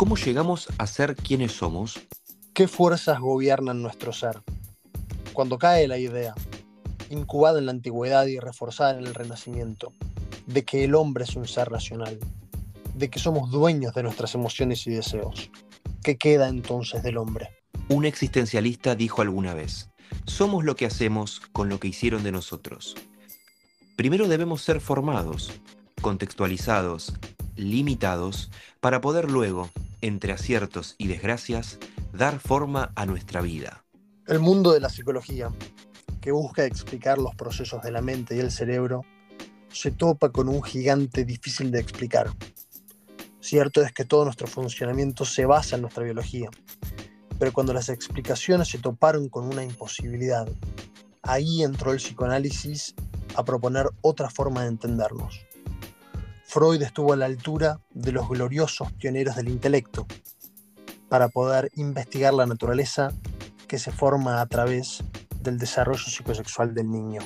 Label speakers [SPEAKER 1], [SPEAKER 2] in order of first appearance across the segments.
[SPEAKER 1] ¿Cómo llegamos a ser quienes somos?
[SPEAKER 2] ¿Qué fuerzas gobiernan nuestro ser? Cuando cae la idea, incubada en la antigüedad y reforzada en el Renacimiento, de que el hombre es un ser racional, de que somos dueños de nuestras emociones y deseos, ¿qué queda entonces del hombre?
[SPEAKER 1] Un existencialista dijo alguna vez, somos lo que hacemos con lo que hicieron de nosotros. Primero debemos ser formados, contextualizados, limitados, para poder luego, entre aciertos y desgracias, dar forma a nuestra vida.
[SPEAKER 2] El mundo de la psicología, que busca explicar los procesos de la mente y el cerebro, se topa con un gigante difícil de explicar. Cierto es que todo nuestro funcionamiento se basa en nuestra biología, pero cuando las explicaciones se toparon con una imposibilidad, ahí entró el psicoanálisis a proponer otra forma de entendernos. Freud estuvo a la altura de los gloriosos pioneros del intelecto para poder investigar la naturaleza que se forma a través del desarrollo psicosexual del niño.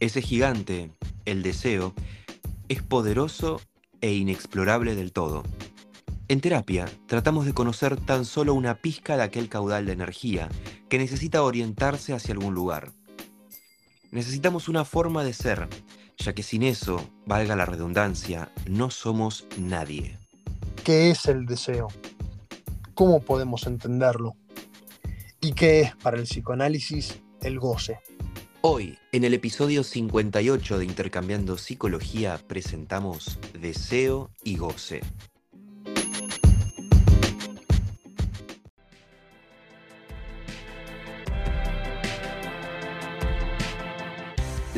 [SPEAKER 1] Ese gigante, el deseo, es poderoso e inexplorable del todo. En terapia, tratamos de conocer tan solo una pizca de aquel caudal de energía que necesita orientarse hacia algún lugar. Necesitamos una forma de ser, ya que sin eso, valga la redundancia, no somos nadie.
[SPEAKER 2] ¿Qué es el deseo? ¿Cómo podemos entenderlo? ¿Y qué es para el psicoanálisis el goce?
[SPEAKER 1] Hoy, en el episodio 58 de Intercambiando Psicología, presentamos Deseo y Goce.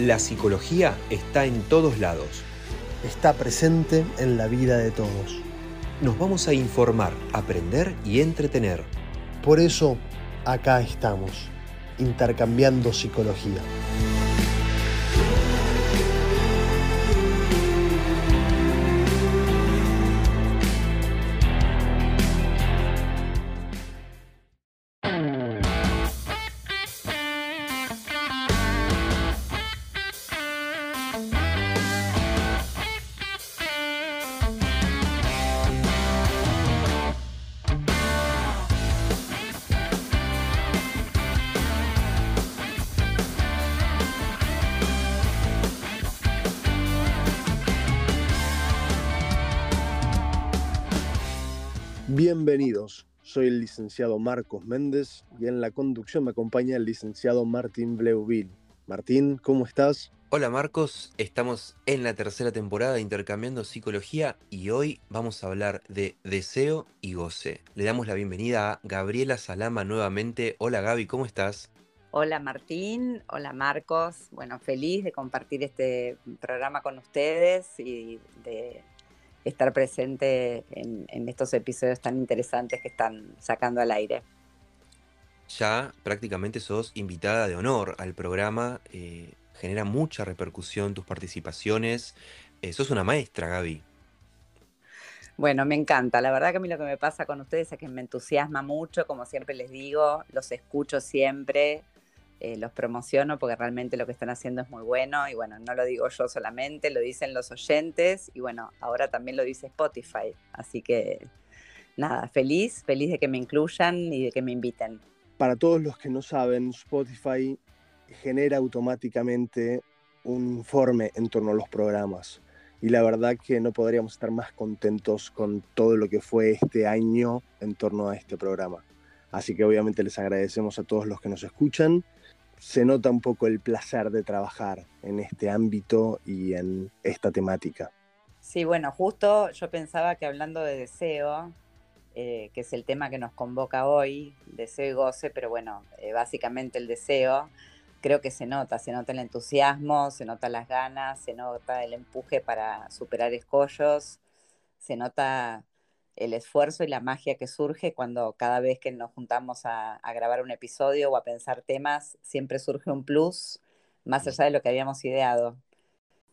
[SPEAKER 1] La psicología está en todos lados.
[SPEAKER 2] Está presente en la vida de todos.
[SPEAKER 1] Nos vamos a informar, aprender y entretener.
[SPEAKER 2] Por eso, acá estamos, intercambiando psicología. Licenciado Marcos Méndez y en la conducción me acompaña el licenciado Martín Bleuville. Martín, ¿cómo estás?
[SPEAKER 1] Hola Marcos, estamos en la tercera temporada de Intercambiando Psicología y hoy vamos a hablar de deseo y goce. Le damos la bienvenida a Gabriela Salama nuevamente. Hola Gaby, ¿cómo estás?
[SPEAKER 3] Hola Martín, hola Marcos. Bueno, feliz de compartir este programa con ustedes y de estar presente en, estos episodios tan interesantes que están sacando al aire.
[SPEAKER 1] Ya prácticamente sos invitada de honor al programa, eh, genera mucha repercusión tus participaciones, eh, sos una maestra, Gaby.
[SPEAKER 3] Bueno, me encanta. La verdad que a mí lo que me pasa con ustedes es que me entusiasma mucho, como siempre les digo, los escucho siempre, eh, los promociono porque realmente lo que están haciendo es muy bueno y bueno, no lo digo yo solamente, lo dicen los oyentes y bueno, ahora también lo dice Spotify. Así que nada, feliz, feliz de que me incluyan y de que me inviten.
[SPEAKER 2] Para todos los que no saben, Spotify genera automáticamente un informe en torno a los programas. Y la verdad que no podríamos estar más contentos con todo lo que fue este año en torno a este programa. Así que obviamente les agradecemos a todos los que nos escuchan se nota un poco el placer de trabajar en este ámbito y en esta temática.
[SPEAKER 3] Sí, bueno, justo yo pensaba que hablando de deseo, eh, que es el tema que nos convoca hoy, deseo y goce, pero bueno, eh, básicamente el deseo, creo que se nota, se nota el entusiasmo, se nota las ganas, se nota el empuje para superar escollos, se nota el esfuerzo y la magia que surge cuando cada vez que nos juntamos a, grabar un episodio o a pensar temas, siempre surge un plus más allá de lo que habíamos ideado.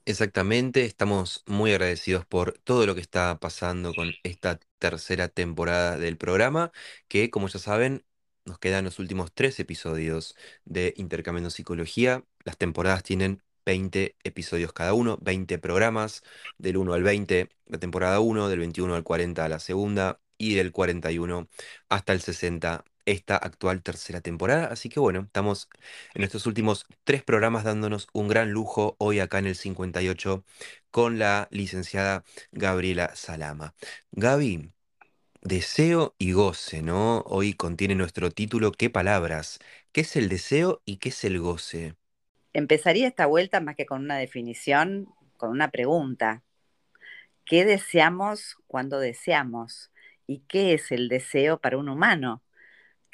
[SPEAKER 1] Exactamente, estamos muy agradecidos por todo lo que está pasando con esta tercera temporada del programa, que como ya saben, nos quedan los últimos tres episodios de Intercambiando Psicología. Las temporadas tienen 20 episodios cada uno, 20 programas, del 1 al 20 la temporada 1, del 21 al 40 la segunda, y del 41 hasta el 60 esta actual tercera temporada. Así que bueno, estamos en estos últimos tres programas dándonos un gran lujo hoy acá en el 58 con la licenciada Gabriela Salama. Gaby, deseo y goce, ¿no? Hoy contiene nuestro título ¿Qué palabras? ¿Qué es el deseo y qué es el goce?
[SPEAKER 3] Empezaría esta vuelta más que con una definición, con una pregunta. ¿Qué deseamos cuando deseamos? ¿Y qué es el deseo para un humano?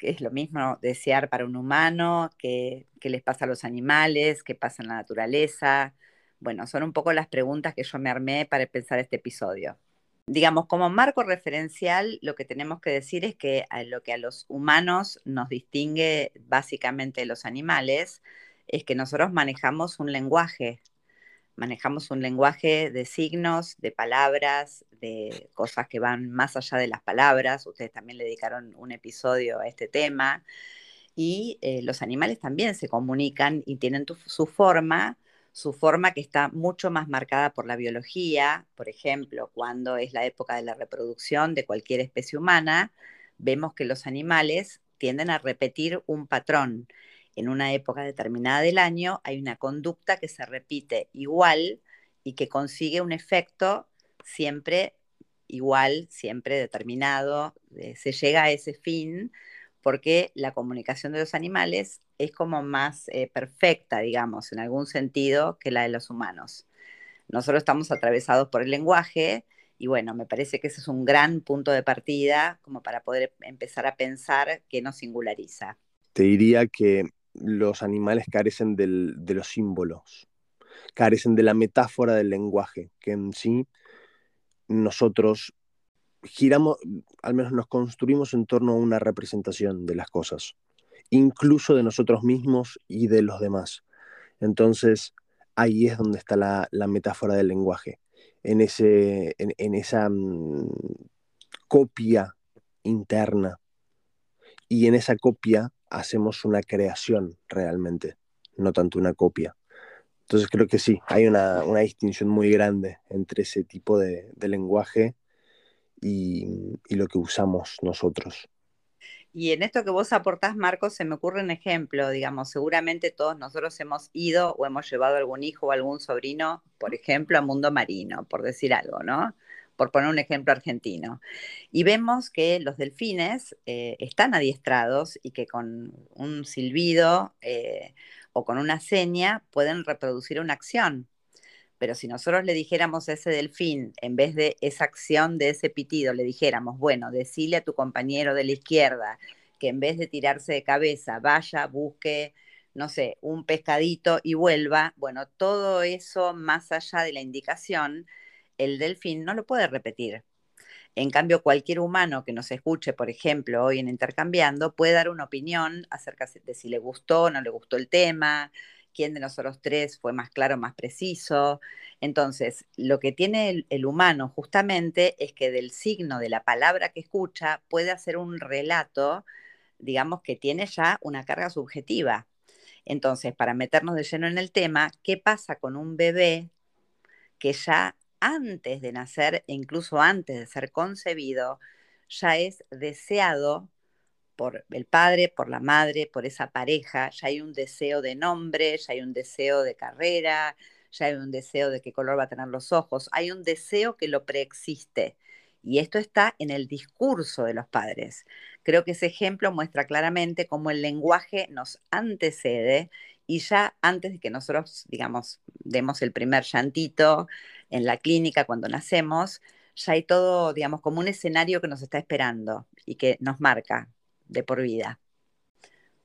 [SPEAKER 3] es lo mismo desear para un humano, qué, les pasa a los animales, qué pasa en la naturaleza. Bueno, son un poco las preguntas que yo me armé para pensar este episodio. Digamos, como marco referencial, lo que tenemos que decir es que lo que a los humanos nos distingue básicamente de los animales es que nosotros manejamos un lenguaje, manejamos un lenguaje de signos, de palabras, de cosas que van más allá de las palabras. Ustedes también le dedicaron un episodio a este tema. Y eh, los animales también se comunican y tienen su forma, su forma que está mucho más marcada por la biología. Por ejemplo, cuando es la época de la reproducción de cualquier especie humana, vemos que los animales tienden a repetir un patrón en una época determinada del año hay una conducta que se repite igual y que consigue un efecto siempre igual, siempre determinado, eh, se llega a ese fin porque la comunicación de los animales es como más eh, perfecta, digamos, en algún sentido, que la de los humanos. Nosotros estamos atravesados por el lenguaje y bueno, me parece que ese es un gran punto de partida como para poder empezar a pensar qué nos singulariza.
[SPEAKER 2] Te diría que los animales carecen de los símbolos, carecen de la metáfora del lenguaje, que en sí nosotros giramos, al menos nos construimos en torno a una representación de las cosas, incluso de nosotros mismos y de los demás. Entonces, ahí es donde está la, metáfora del lenguaje, en, ese, en, esa mm, copia interna. Y en esa copia hacemos una creación realmente, no tanto una copia. Entonces creo que sí, hay una, distinción muy grande entre ese tipo de, lenguaje y, lo que usamos nosotros.
[SPEAKER 3] Y en esto que vos aportás, Marcos, se me ocurre un ejemplo, digamos, seguramente todos nosotros hemos ido o hemos llevado algún hijo o algún sobrino, por ejemplo, a mundo marino, por decir algo, ¿no? Por poner un ejemplo argentino. Y vemos que los delfines eh, están adiestrados y que con un silbido eh, o con una seña pueden reproducir una acción. Pero si nosotros le dijéramos a ese delfín, en vez de esa acción de ese pitido, le dijéramos, bueno, decile a tu compañero de la izquierda que en vez de tirarse de cabeza, vaya, busque, no sé, un pescadito y vuelva, bueno, todo eso más allá de la indicación el delfín no lo puede repetir. En cambio, cualquier humano que nos escuche, por ejemplo, hoy en Intercambiando, puede dar una opinión acerca de si le gustó o no le gustó el tema, quién de nosotros tres fue más claro, más preciso. Entonces, lo que tiene el, el, humano justamente es que del signo de la palabra que escucha puede hacer un relato, digamos, que tiene ya una carga subjetiva. Entonces, para meternos de lleno en el tema, ¿qué pasa con un bebé que ya antes de nacer e incluso antes de ser concebido, ya es deseado por el padre, por la madre, por esa pareja, ya hay un deseo de nombre, ya hay un deseo de carrera, ya hay un deseo de qué color va a tener los ojos, hay un deseo que lo preexiste. Y esto está en el discurso de los padres. Creo que ese ejemplo muestra claramente cómo el lenguaje nos antecede y ya antes de que nosotros, digamos, demos el primer llantito en la clínica cuando nacemos, ya hay todo, digamos, como un escenario que nos está esperando y que nos marca de por vida.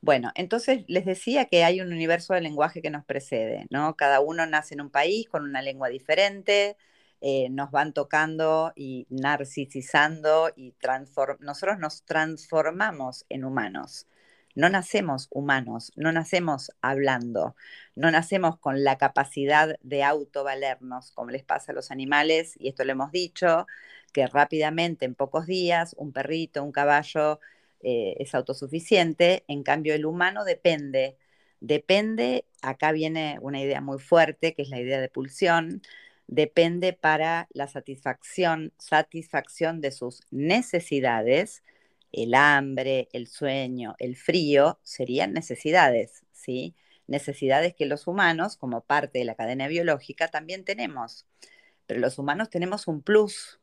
[SPEAKER 3] Bueno, entonces les decía que hay un universo de lenguaje que nos precede, ¿no? Cada uno nace en un país con una lengua diferente, eh, nos van tocando y narcisizando y nosotros nos transformamos en humanos. No nacemos humanos, no nacemos hablando, no nacemos con la capacidad de autovalernos, como les pasa a los animales, y esto lo hemos dicho, que rápidamente, en pocos días, un perrito, un caballo eh, es autosuficiente, en cambio el humano depende, depende, acá viene una idea muy fuerte, que es la idea de pulsión, depende para la satisfacción, satisfacción de sus necesidades, el hambre, el sueño, el frío, serían necesidades, ¿sí? Necesidades que los humanos, como parte de la cadena biológica, también tenemos. Pero los humanos tenemos un plus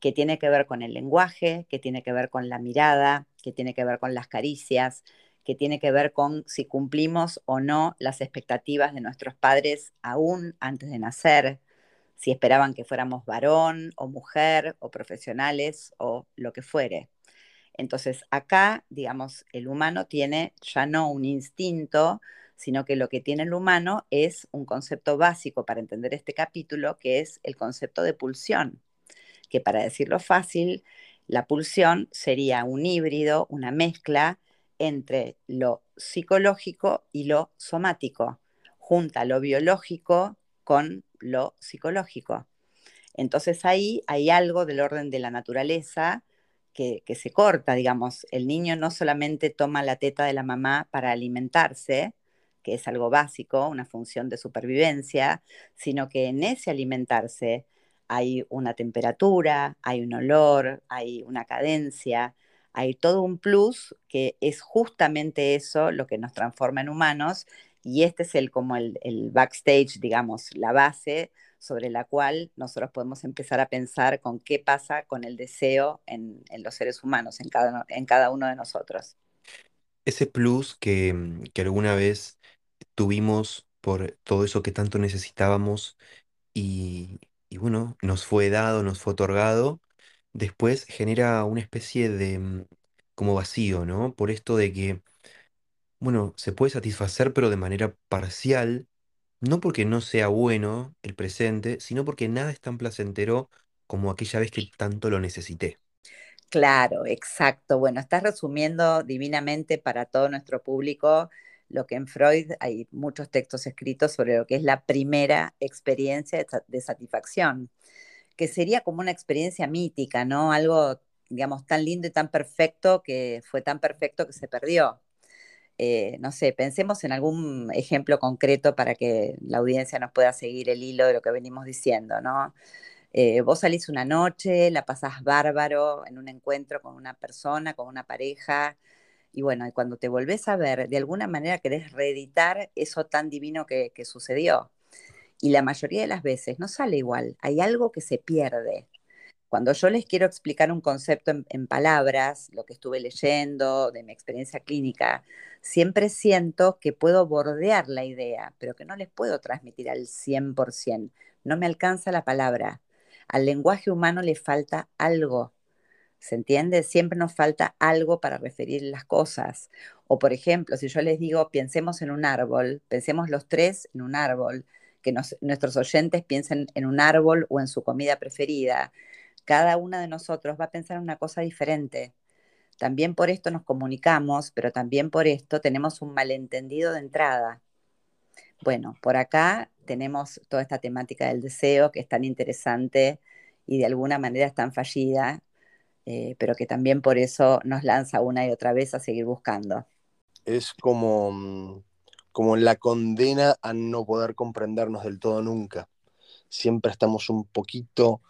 [SPEAKER 3] que tiene que ver con el lenguaje, que tiene que ver con la mirada, que tiene que ver con las caricias, que tiene que ver con si cumplimos o no las expectativas de nuestros padres aún antes de nacer, si esperaban que fuéramos varón o mujer o profesionales o lo que fuere. Entonces acá, digamos, el humano tiene ya no un instinto, sino que lo que tiene el humano es un concepto básico para entender este capítulo, que es el concepto de pulsión, que para decirlo fácil, la pulsión sería un híbrido, una mezcla entre lo psicológico y lo somático, junta lo biológico con lo psicológico. Entonces ahí hay algo del orden de la naturaleza que, se corta, digamos. El niño no solamente toma la teta de la mamá para alimentarse, que es algo básico, una función de supervivencia, sino que en ese alimentarse hay una temperatura, hay un olor, hay una cadencia, hay todo un plus que es justamente eso lo que nos transforma en humanos y este es el como el, backstage, digamos, la base sobre la cual nosotros podemos empezar a pensar con qué pasa con el deseo en, los seres humanos, en cada, en cada uno de nosotros.
[SPEAKER 1] Ese plus que, mm, que alguna vez tuvimos por todo eso que tanto necesitábamos y, y bueno, nos fue dado, nos fue otorgado, después genera una especie de mm, como vacío, ¿no? Por esto de que, bueno, se puede satisfacer pero de manera parcial, no porque no sea bueno el presente, sino porque nada es tan placentero como aquella vez que tanto lo necesité.
[SPEAKER 3] Claro, exacto. Bueno, estás resumiendo divinamente para todo nuestro público lo que en Freud hay muchos textos escritos sobre lo que es la primera experiencia de satisfacción que sería como una experiencia mítica, ¿no? Algo, digamos, tan lindo y tan perfecto que fue tan perfecto que se perdió. Eh, no sé, pensemos en algún ejemplo concreto para que la audiencia nos pueda seguir el hilo de lo que venimos diciendo, ¿no? Eh, vos salís una noche, la pasás bárbaro en un encuentro con una persona, con una pareja, y bueno, cuando te volvés a ver, de alguna manera querés reeditar eso tan divino que sucedió y la mayoría de las veces no sale igual, hay algo que se pierde. Cuando yo les quiero explicar un concepto en, palabras, lo que estuve leyendo de mi experiencia clínica, siempre siento que puedo bordear la idea, pero que no les puedo transmitir al 100%. No me alcanza la palabra. Al lenguaje humano le falta algo. ¿Se entiende? Siempre nos falta algo para referir las cosas. O por ejemplo, si yo les digo, pensemos en un árbol, pensemos los tres en un árbol, que nuestros oyentes piensen en un árbol o en su comida preferida. Cada una de nosotros va a pensar en una cosa diferente. También por esto nos comunicamos, pero también por esto tenemos un malentendido de entrada. Bueno, por acá tenemos toda esta temática del deseo que es tan interesante y de alguna manera es tan fallida, eh, pero que también por eso nos lanza una y otra vez a seguir buscando.
[SPEAKER 2] Es como mm, como la condena a no poder comprendernos del todo nunca. Siempre estamos un poquito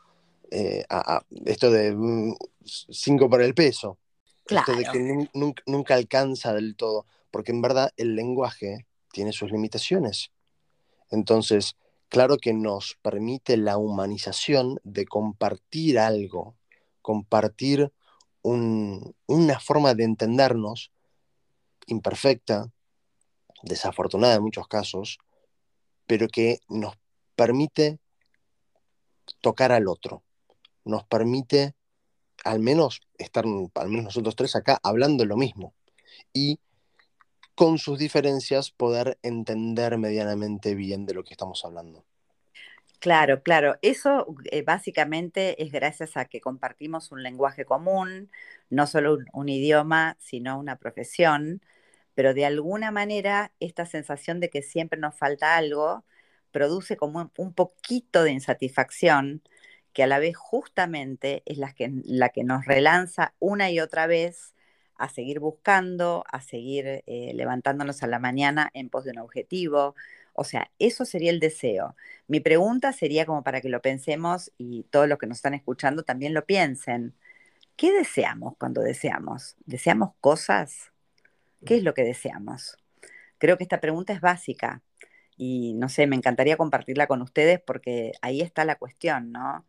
[SPEAKER 2] eh, a, esto de mm, cinco por el peso. Esto de que nunca, alcanza del todo, porque en verdad el lenguaje tiene sus limitaciones. Entonces, claro que nos permite la humanización de compartir algo, compartir una forma de entendernos imperfecta, desafortunada en muchos casos, pero que nos permite tocar al otro, nos permite al menos estar, al menos nosotros tres acá, hablando lo mismo y con sus diferencias poder entender medianamente bien de lo que estamos hablando.
[SPEAKER 3] Claro, claro. Eso eh, básicamente es gracias a que compartimos un lenguaje común, no solo un idioma, sino una profesión pero de alguna manera esta sensación de que siempre nos falta algo produce como un poquito de insatisfacción que a la vez justamente es la que, la que nos relanza una y otra vez a seguir buscando, a seguir eh, levantándonos a la mañana en pos de un objetivo O sea, eso sería el deseo. Mi pregunta sería como para que lo pensemos y todos los que nos están escuchando también lo piensen. ¿Qué deseamos cuando deseamos? ¿Deseamos cosas? ¿Qué es lo que deseamos? Creo que esta pregunta es básica y no sé, me encantaría compartirla con ustedes porque ahí está la cuestión, ¿no?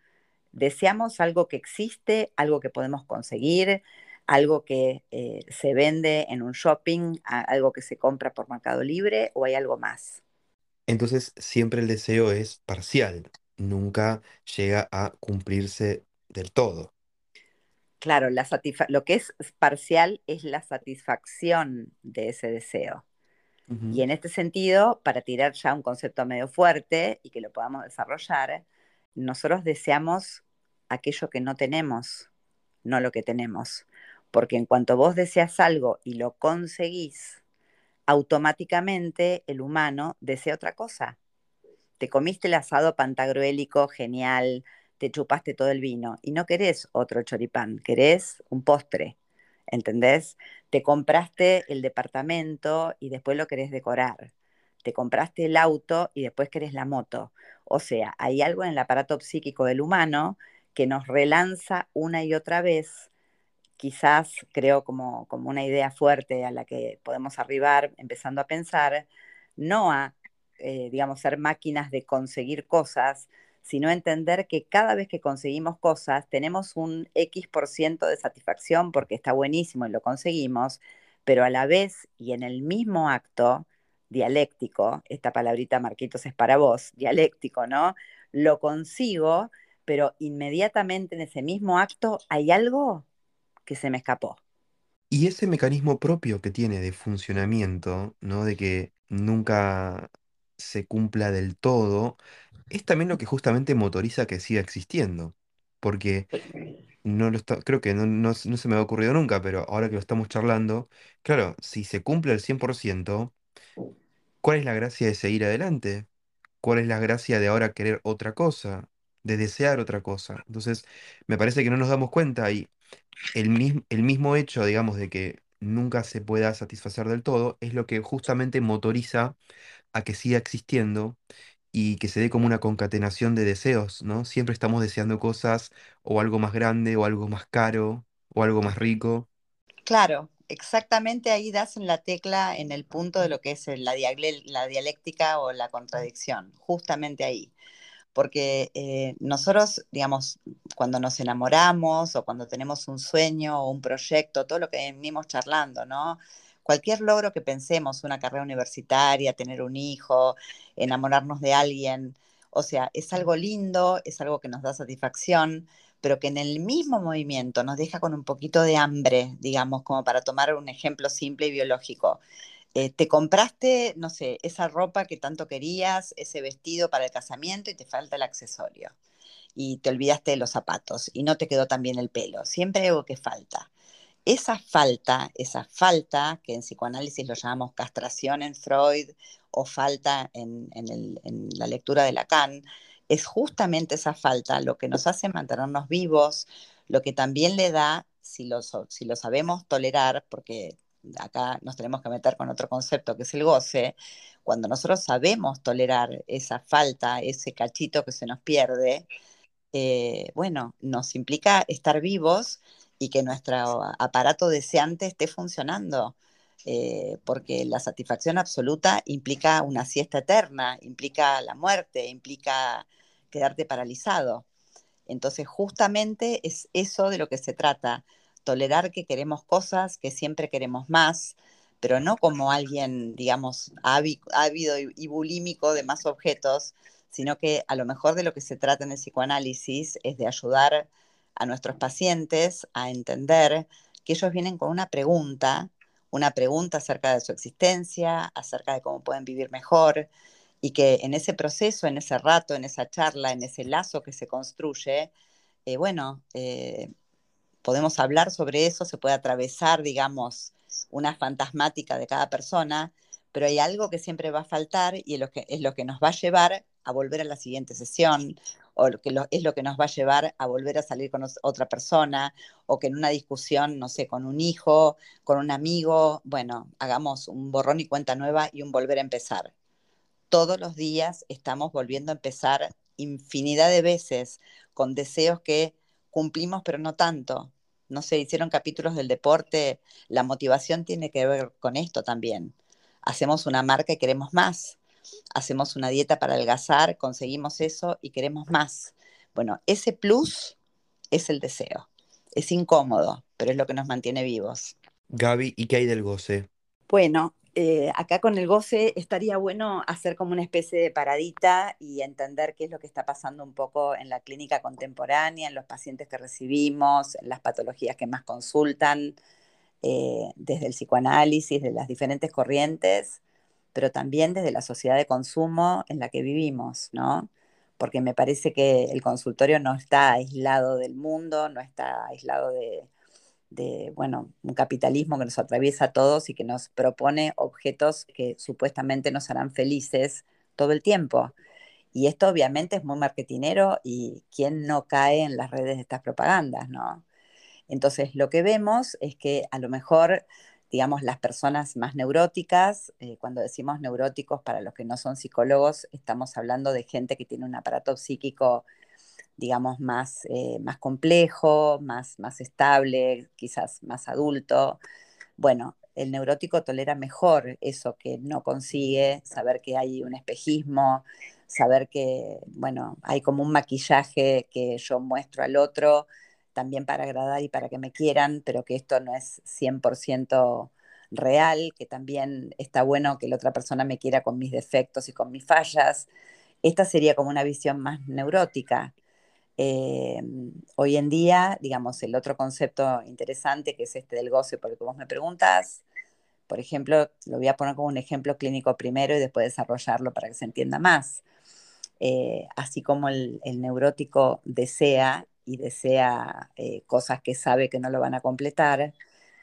[SPEAKER 3] ¿Deseamos algo que existe, algo que podemos conseguir, algo que eh, se vende en un shopping, algo que se compra por Mercado Libre o hay algo más?
[SPEAKER 1] Entonces siempre el deseo es parcial, nunca llega a cumplirse del todo.
[SPEAKER 3] Claro, la lo que es parcial es la satisfacción de ese deseo. Y en este sentido, para tirar ya un concepto medio fuerte y que lo podamos desarrollar, nosotros deseamos aquello que no tenemos, no lo que tenemos. Porque en cuanto vos deseas algo y lo conseguís, automáticamente el humano desea otra cosa. Te comiste el asado pantagruélico genial, te chupaste todo el vino y no querés otro choripán, querés un postre, ¿entendés? Te compraste el departamento y después lo querés decorar. Te compraste el auto y después querés la moto. O sea, hay algo en el aparato psíquico del humano que nos relanza una y otra vez, quizás creo como, como una idea fuerte a la que podemos arribar empezando a pensar, no a, eh, digamos, ser máquinas de conseguir cosas, sino entender que cada vez que conseguimos cosas tenemos un X por ciento de satisfacción porque está buenísimo y lo conseguimos, pero a la vez y en el mismo acto dialéctico, esta palabrita Marquitos es para vos, dialéctico, ¿no? Lo consigo, pero inmediatamente en ese mismo acto hay algo que se me escapó.
[SPEAKER 1] Y ese mecanismo propio que tiene de funcionamiento, ¿no? De que nunca se cumpla del todo, es también lo que justamente motoriza que siga existiendo. Porque no lo creo que no, no se me ha ocurrido nunca, pero ahora que lo estamos charlando, claro, si se cumple al 100%, ¿cuál es la gracia de seguir adelante? ¿Cuál es la gracia de ahora querer otra cosa? De desear otra cosa. Entonces, me parece que no nos damos cuenta y el el mismo hecho, digamos, de que nunca se pueda satisfacer del todo, es lo que justamente motoriza a que siga existiendo y que se dé como una concatenación de deseos, ¿no? Siempre estamos deseando cosas o algo más grande o algo más caro o algo más rico.
[SPEAKER 3] Claro, exactamente ahí das en la tecla en el punto de lo que es la, la dialéctica o la contradicción, justamente ahí. Porque eh, nosotros, digamos, cuando nos enamoramos o cuando tenemos un sueño o un proyecto, todo lo que venimos charlando, ¿no? cualquier logro que pensemos, una carrera universitaria, tener un hijo, enamorarnos de alguien, o sea, es algo lindo, es algo que nos da satisfacción, pero que en el mismo movimiento nos deja con un poquito de hambre, digamos, como para tomar un ejemplo simple y biológico. Eh, te compraste, no sé, esa ropa que tanto querías, ese vestido para el casamiento y te falta el accesorio. Y te olvidaste de los zapatos y no te quedó tan bien el pelo. Siempre hay algo que falta esa falta, esa falta, que en psicoanálisis lo llamamos castración en Freud o falta en, la lectura de Lacan, es justamente esa falta lo que nos hace mantenernos vivos, lo que también le da, si lo, si lo sabemos tolerar, porque acá nos tenemos que meter con otro concepto que es el goce, cuando nosotros sabemos tolerar esa falta, ese cachito que se nos pierde, eh, bueno, nos implica estar vivos y que nuestro aparato deseante esté funcionando. Eh, porque la satisfacción absoluta implica una siesta eterna, implica la muerte, implica quedarte paralizado. Entonces, justamente es eso de lo que se trata, tolerar que queremos cosas, que siempre queremos más, pero no como alguien, digamos, ávido y bulímico de más objetos, sino que a lo mejor de lo que se trata en el psicoanálisis es de ayudar a nuestros pacientes a entender que ellos vienen con una pregunta, una pregunta acerca de su existencia, acerca de cómo pueden vivir mejor, y que en ese proceso, en ese rato, en esa charla, en ese lazo que se construye, eh, bueno, eh, podemos hablar sobre eso, se puede atravesar, digamos, una fantasmática de cada persona, pero hay algo que siempre va a faltar y es lo que, lo nos va a llevar a volver a la siguiente sesión o que es lo que nos va a llevar a volver a salir con otra persona, o que en una discusión, no sé, con un hijo, con un amigo, bueno, hagamos un borrón y cuenta nueva y un volver a empezar. todos los días estamos volviendo a empezar infinidad de veces con deseos que cumplimos, pero no tanto. No sé, hicieron capítulos del deporte, la motivación tiene que ver con esto también. Hacemos una marca y queremos más. Hacemos una dieta para adelgazar, conseguimos eso y queremos más. Bueno, ese plus es el deseo. Es incómodo, pero es lo que nos mantiene vivos.
[SPEAKER 1] Gaby, ¿y qué hay del goce?
[SPEAKER 3] Bueno, eh, acá con el goce estaría bueno hacer como una especie de paradita y entender qué es lo que está pasando un poco en la clínica contemporánea, en los pacientes que recibimos, en las patologías que más consultan, eh, desde el psicoanálisis, de las diferentes corrientes, pero también desde la sociedad de consumo en la que vivimos, ¿no? Porque me parece que el consultorio no está aislado del mundo, no está aislado de, de, bueno, un capitalismo que nos atraviesa a todos y que nos propone objetos que supuestamente nos harán felices todo el tiempo. Y esto obviamente es muy marketinero y quién no cae en las redes de estas propagandas, ¿no? Entonces, lo que vemos es que a lo mejor, digamos, las personas más neuróticas, eh, cuando decimos neuróticos para los que no son psicólogos, estamos hablando de gente que tiene un aparato psíquico digamos, más, eh, más complejo, más, más estable, quizás más adulto. Bueno, el neurótico tolera mejor eso que no consigue, saber que hay un espejismo, saber que, bueno, hay como un maquillaje que yo muestro al otro, también para agradar y para que me quieran, pero que esto no es 100% real, que también está bueno que la otra persona me quiera con mis defectos y con mis fallas. Esta sería como una visión más neurótica. Eh, hoy en día, digamos, el otro concepto interesante que es este del goce, porque vos me preguntas, por ejemplo, lo voy a poner como un ejemplo clínico primero y después desarrollarlo para que se entienda más. Eh, así como el, neurótico desea y desea eh, cosas que sabe que no lo van a completar,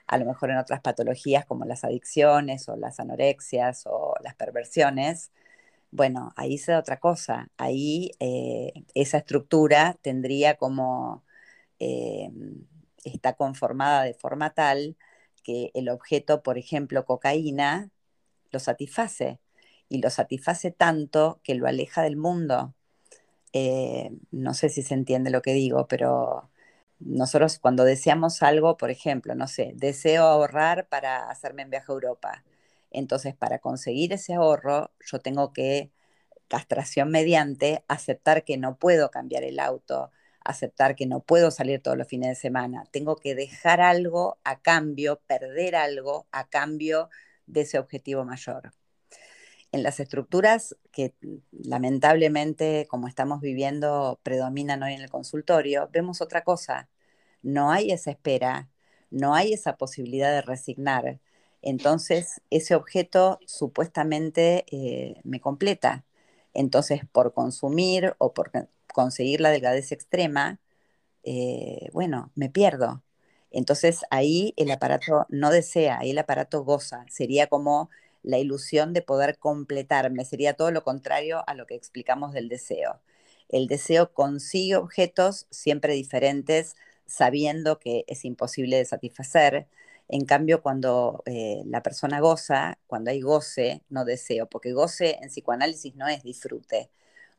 [SPEAKER 3] a lo mejor en otras patologías como las adicciones o las anorexias o las perversiones, bueno, ahí se da otra cosa. Ahí eh, esa estructura tendría como, eh, está conformada de forma tal que el objeto, por ejemplo, cocaína, lo satisface. Y lo satisface tanto que lo aleja del mundo. Eh, no sé si se entiende lo que digo, pero nosotros cuando deseamos algo, por ejemplo, no sé, deseo ahorrar para hacerme un viaje a Europa entonces, para conseguir ese ahorro, yo tengo que, castración mediante, aceptar que no puedo cambiar el auto, aceptar que no puedo salir todos los fines de semana. Tengo que dejar algo a cambio, perder algo a cambio de ese objetivo mayor. En las estructuras que lamentablemente, como estamos viviendo, predominan hoy en el consultorio, vemos otra cosa. No hay esa espera, no hay esa posibilidad de resignar, entonces, ese objeto supuestamente eh, me completa. Entonces, por consumir o por conseguir la delgadez extrema, eh, bueno, me pierdo. Entonces, ahí el aparato no desea, ahí el aparato goza. Sería como la ilusión de poder completarme. Sería todo lo contrario a lo que explicamos del deseo. El deseo consigue objetos siempre diferentes, sabiendo que es imposible de satisfacer en cambio, cuando eh, la persona goza, cuando hay goce, no deseo, porque goce en psicoanálisis no es disfrute.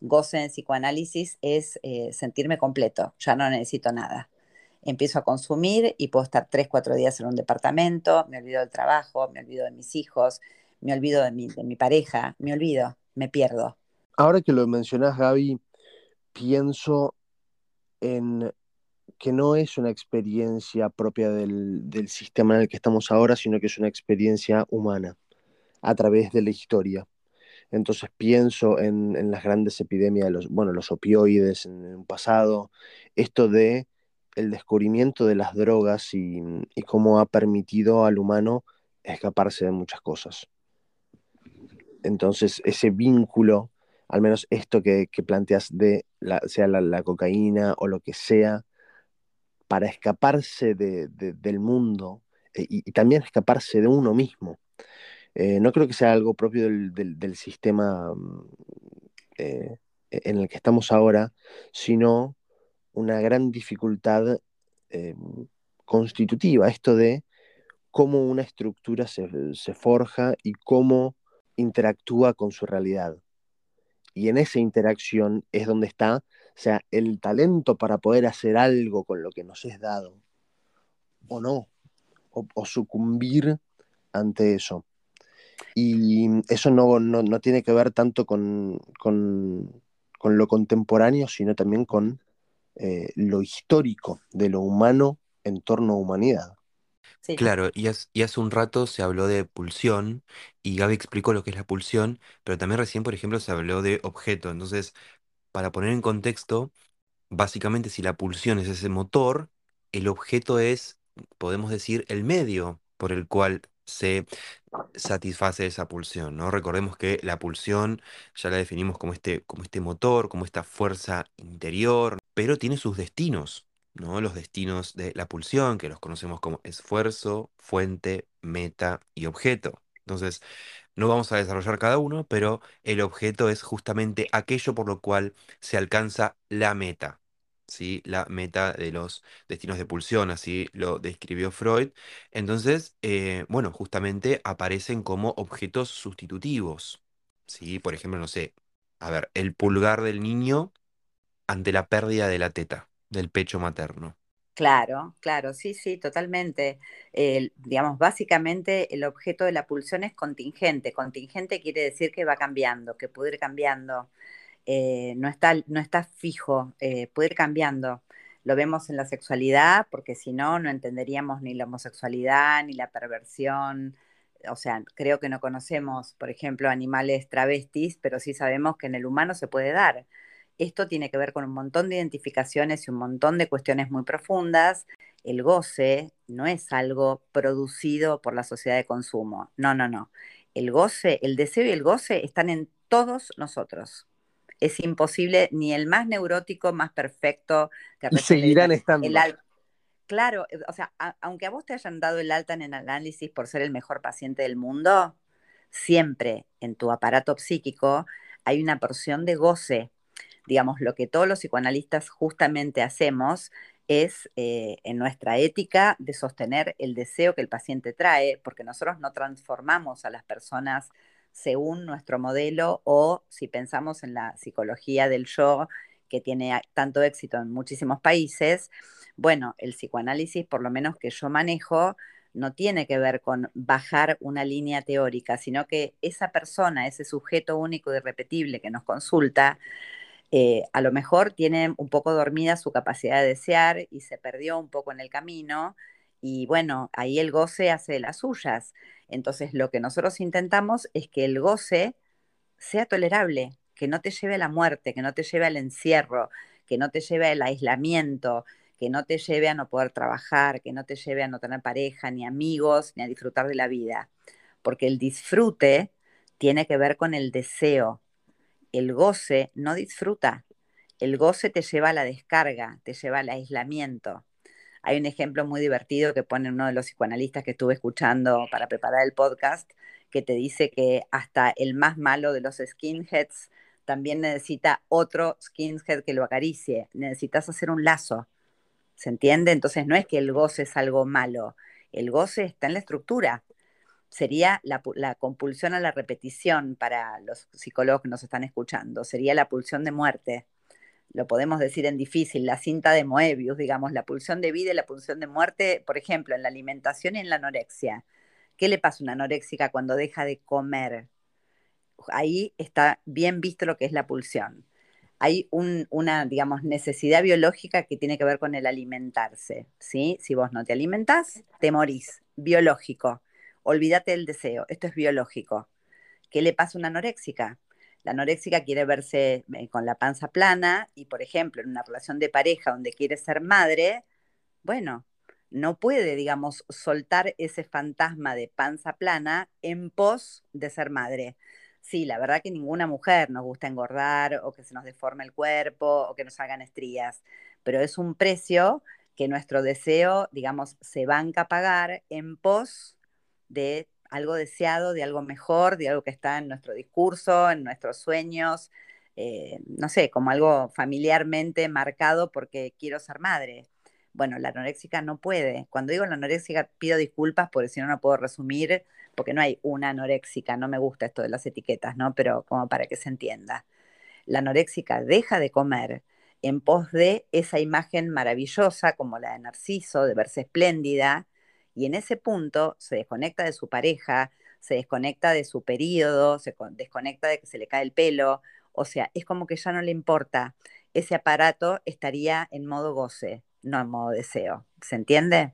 [SPEAKER 3] Goce en psicoanálisis es eh, sentirme completo, ya no necesito nada. Empiezo a consumir y puedo estar tres, cuatro días en un departamento, me olvido del trabajo, me olvido de mis hijos, me olvido de mi, de mi pareja, me olvido, me pierdo.
[SPEAKER 4] Ahora que lo mencionás, Gaby, pienso en que no es una experiencia propia del, sistema en el que estamos ahora, sino que es una experiencia humana a través de la historia. Entonces pienso en, las grandes epidemias de los, bueno, los opioides en el pasado, esto de el descubrimiento de las drogas y, cómo ha permitido al humano escaparse de muchas cosas. Entonces ese vínculo, al menos esto que, planteas de sea la cocaína o lo que sea, para escaparse del mundo eh, y, también escaparse de uno mismo. Eh, no creo que sea algo propio del, sistema mm, eh, en el que estamos ahora, sino una gran dificultad constitutiva, esto de cómo una estructura se, forja y cómo interactúa con su realidad.
[SPEAKER 2] y en esa interacción es donde está, o sea, el talento para poder hacer algo con lo que nos es dado, o no, o, sucumbir ante eso. Y eso no, tiene que ver tanto con, lo contemporáneo, sino también con eh, lo histórico de lo humano en torno a humanidad.
[SPEAKER 1] Claro, y, hace un rato se habló de pulsión y Gaby explicó lo que es la pulsión, pero también recién, por ejemplo, se habló de objeto. Entonces, para poner en contexto, básicamente si la pulsión es ese motor, el objeto es, podemos decir, el medio por el cual se satisface esa pulsión, ¿no? Recordemos que la pulsión ya la definimos como este, como este motor, como esta fuerza interior, pero tiene sus destinos. ¿no? Los destinos de la pulsión, que los conocemos como esfuerzo, fuente, meta y objeto. Entonces, no vamos a desarrollar cada uno, pero el objeto es justamente aquello por lo cual se alcanza la meta. ¿sí? La meta de los destinos de pulsión, así lo describió Freud. Entonces, eh, bueno, justamente aparecen como objetos sustitutivos. ¿sí? Por ejemplo, no sé, a ver, el pulgar del niño ante la pérdida de la teta del pecho materno.
[SPEAKER 3] Claro, claro, sí, sí, totalmente. digamos, básicamente el objeto de la pulsión es contingente. Contingente quiere decir que va cambiando, que puede ir cambiando. Eh, no, está, no está fijo, eh, puede ir cambiando. Lo vemos en la sexualidad, porque si no, no entenderíamos ni la homosexualidad, ni la perversión. O sea, creo que no conocemos, por ejemplo, animales travestis, pero sí sabemos que en el humano se puede dar. Esto tiene que ver con un montón de identificaciones y un montón de cuestiones muy profundas. El goce no es algo producido por la sociedad de consumo. No, no, no. El goce, el deseo y el goce están en todos nosotros. Es imposible ni el más neurótico, más perfecto,
[SPEAKER 2] que seguirán estando.
[SPEAKER 3] claro, eh, o sea, aunque a vos te hayan dado el alta en el análisis por ser el mejor paciente del mundo, siempre en tu aparato psíquico hay una porción de goce digamos, lo que todos los psicoanalistas justamente hacemos es eh, en nuestra ética de sostener el deseo que el paciente trae, porque nosotros no transformamos a las personas según nuestro modelo o si pensamos en la psicología del yo, que tiene tanto éxito en muchísimos países, bueno, el psicoanálisis, por lo menos que yo manejo, no tiene que ver con bajar una línea teórica, sino que esa persona, ese sujeto único y repetible que nos consulta, eh, a lo mejor tiene un poco dormida su capacidad de desear y se perdió un poco en el camino y bueno, ahí el goce hace las suyas. Entonces lo que nosotros intentamos es que el goce sea tolerable, que no te lleve a la muerte, que no te lleve al encierro, que no te lleve al aislamiento, que no te lleve a no poder trabajar, que no te lleve a no tener pareja, ni amigos, ni a disfrutar de la vida. Porque el disfrute tiene que ver con el deseo, el goce no disfruta. El goce te lleva a la descarga, te lleva al aislamiento. Hay un ejemplo muy divertido que pone uno de los psicoanalistas que estuve escuchando para preparar el podcast, que te dice que hasta el más malo de los skinheads también necesita otro skinhead que lo acaricie. Necesitas hacer un lazo. ¿Se entiende? Entonces no es que el goce es algo malo. El goce está en la estructura sería la, compulsión a la repetición para los psicólogos que nos están escuchando, sería la pulsión de muerte. Lo podemos decir en difícil, la cinta de Moebius, digamos, la pulsión de vida y la pulsión de muerte, por ejemplo, en la alimentación y en la anorexia. ¿Qué le pasa a una anoréxica cuando deja de comer? Ahí está bien visto lo que es la pulsión. Hay una, digamos, necesidad biológica que tiene que ver con el alimentarse, ¿sí? Si vos no te alimentás, te morís, biológico olvídate del deseo, esto es biológico. ¿Qué le pasa a una anoréxica? La anoréxica quiere verse eh, con la panza plana y, por ejemplo, en una relación de pareja donde quiere ser madre, bueno, no puede, digamos, soltar ese fantasma de panza plana en pos de ser madre. Sí, la verdad que ninguna mujer nos gusta engordar o que se nos deforme el cuerpo o que nos hagan estrías, pero es un precio que nuestro deseo, digamos, se banca a pagar en pos de algo deseado, de algo mejor, de algo que está en nuestro discurso, en nuestros sueños, eh, no sé, como algo familiarmente marcado porque quiero ser madre. Bueno, la anoréxica no puede. Cuando digo la anoréxica pido disculpas porque si no, no puedo resumir, porque no hay una anoréxica, no me gusta esto de las etiquetas, ¿no? Pero como para que se entienda. la anoréxica deja de comer en pos de esa imagen maravillosa como la de Narciso, de verse espléndida, y en ese punto se desconecta de su pareja, se desconecta de su periodo, se desconecta de que se le cae el pelo, o sea, es como que ya no le importa. Ese aparato estaría en modo goce, no en modo deseo. ¿Se entiende?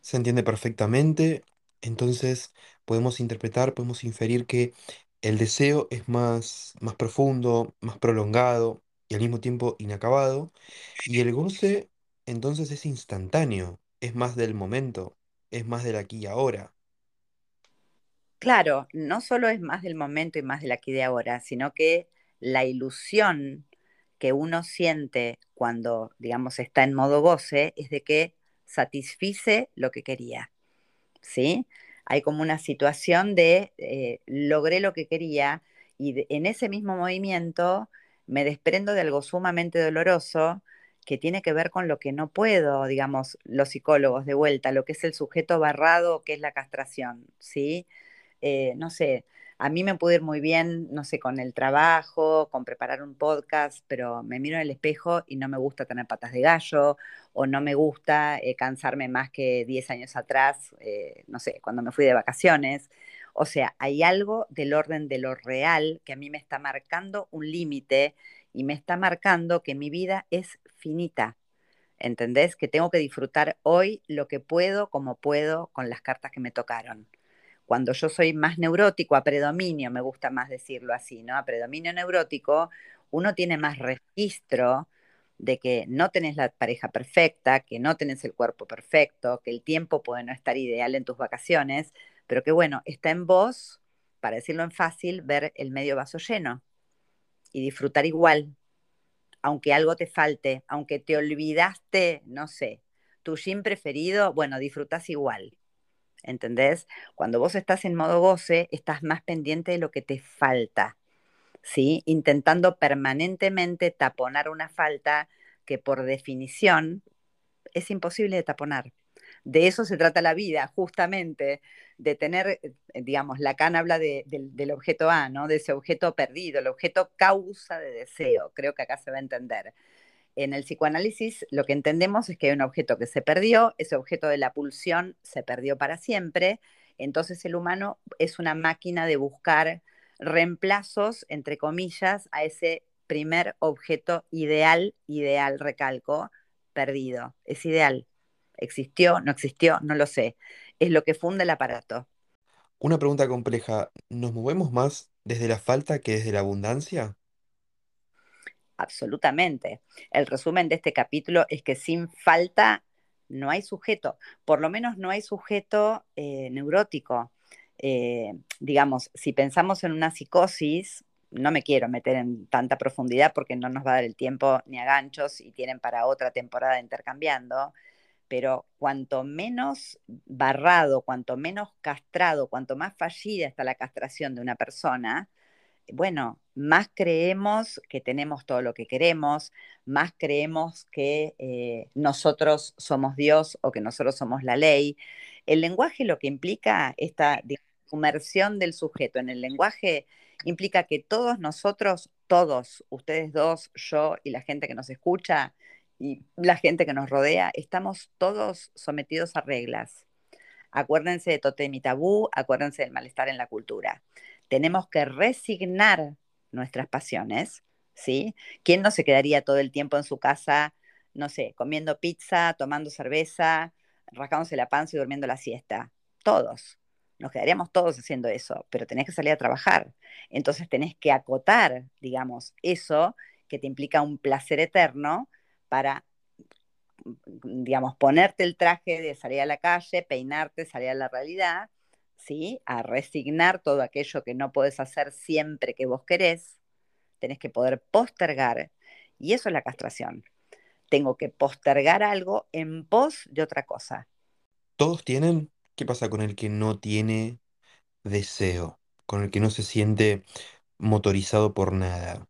[SPEAKER 1] Se entiende perfectamente. Entonces podemos interpretar, podemos inferir que el deseo es más, más profundo, más prolongado y al mismo tiempo inacabado. Y el goce entonces es instantáneo, es más del momento, es más del aquí y ahora.
[SPEAKER 3] Claro, no solo es más del momento y más del aquí y ahora, sino que la ilusión que uno siente cuando, digamos, está en modo goce es de que satisfice lo que quería. ¿Sí? Hay como una situación de eh, logré lo que quería y en ese mismo movimiento me desprendo de algo sumamente doloroso que tiene que ver con lo que no puedo, digamos, los psicólogos de vuelta, lo que es el sujeto barrado, que es la castración, ¿sí? Eh, no sé, a mí me puede ir muy bien, no sé, con el trabajo, con preparar un podcast, pero me miro en el espejo y no me gusta tener patas de gallo o no me gusta eh, cansarme más que 10 años atrás, eh, no sé, cuando me fui de vacaciones. O sea, hay algo del orden de lo real que a mí me está marcando un límite y me está marcando que mi vida es finita. ¿Entendés? Que tengo que disfrutar hoy lo que puedo, como puedo, con las cartas que me tocaron cuando yo soy más neurótico, a predominio, me gusta más decirlo así, ¿no? A predominio neurótico, uno tiene más registro de que no tenés la pareja perfecta, que no tenés el cuerpo perfecto, que el tiempo puede no estar ideal en tus vacaciones, pero que bueno, está en vos, para decirlo en fácil, ver el medio vaso lleno y disfrutar igual, aunque algo te falte, aunque te olvidaste, no sé, tu gym preferido, bueno, disfrutas igual. ¿entendés? Cuando vos estás en modo goce, estás más pendiente de lo que te falta, ¿sí? Intentando permanentemente taponar una falta que por definición es imposible de taponar. De eso se trata la vida, justamente, de tener, eh, digamos, Lacan habla del objeto A, ¿no? De ese objeto perdido, el objeto causa de deseo, creo que acá se va a entender en el psicoanálisis lo que entendemos es que hay un objeto que se perdió, ese objeto de la pulsión se perdió para siempre, entonces el humano es una máquina de buscar reemplazos, entre comillas, a ese primer objeto ideal, ideal, recalco, perdido. Es ideal. ¿Existió? ¿No existió? No lo sé. Es lo que funda el aparato.
[SPEAKER 1] Una pregunta compleja. ¿Nos movemos más desde la falta que desde la abundancia?
[SPEAKER 3] absolutamente. El resumen de este capítulo es que sin falta no hay sujeto, por lo menos no hay sujeto eh, neurótico. Eh, digamos, si pensamos en una psicosis, no me quiero meter en tanta profundidad porque no nos va a dar el tiempo ni a ganchos y tienen para otra temporada intercambiando, pero cuanto menos barrado, cuanto menos castrado, cuanto más fallida está la castración de una persona, bueno, más creemos que tenemos todo lo que queremos, más creemos que eh, nosotros somos Dios o que nosotros somos la ley. El lenguaje lo que implica esta inmersión del sujeto en el lenguaje implica que todos nosotros, todos, ustedes dos, yo y la gente que nos escucha y la gente que nos rodea, estamos todos sometidos a reglas. Acuérdense de totem y tabú, acuérdense del malestar en la cultura tenemos que resignar nuestras pasiones, ¿sí? ¿Quién no se quedaría todo el tiempo en su casa, no sé, comiendo pizza, tomando cerveza, rascándose la panza y durmiendo la siesta? Todos. Nos quedaríamos todos haciendo eso, pero tenés que salir a trabajar. Entonces tenés que acotar, digamos, eso que te implica un placer eterno para, digamos, ponerte el traje de salir a la calle, peinarte, salir a la realidad ¿sí? A resignar todo aquello que no puedes hacer siempre que vos querés, tenés que poder postergar, y eso es la castración. Tengo que postergar algo en pos de otra cosa.
[SPEAKER 1] ¿Todos tienen? ¿Qué pasa con el que no tiene deseo? Con el que no se siente motorizado por nada.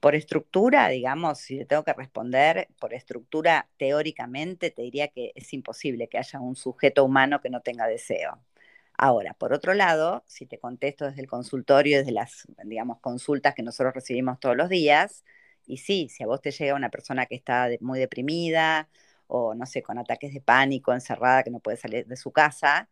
[SPEAKER 3] Por estructura, digamos, si le tengo que responder, por estructura teóricamente te diría que es imposible que haya un sujeto humano que no tenga deseo Ahora, por otro lado, si te contesto desde el consultorio, desde las, digamos, consultas que nosotros recibimos todos los días, y sí, si a vos te llega una persona que está muy deprimida o, no sé, con ataques de pánico, encerrada, que no puede salir de su casa,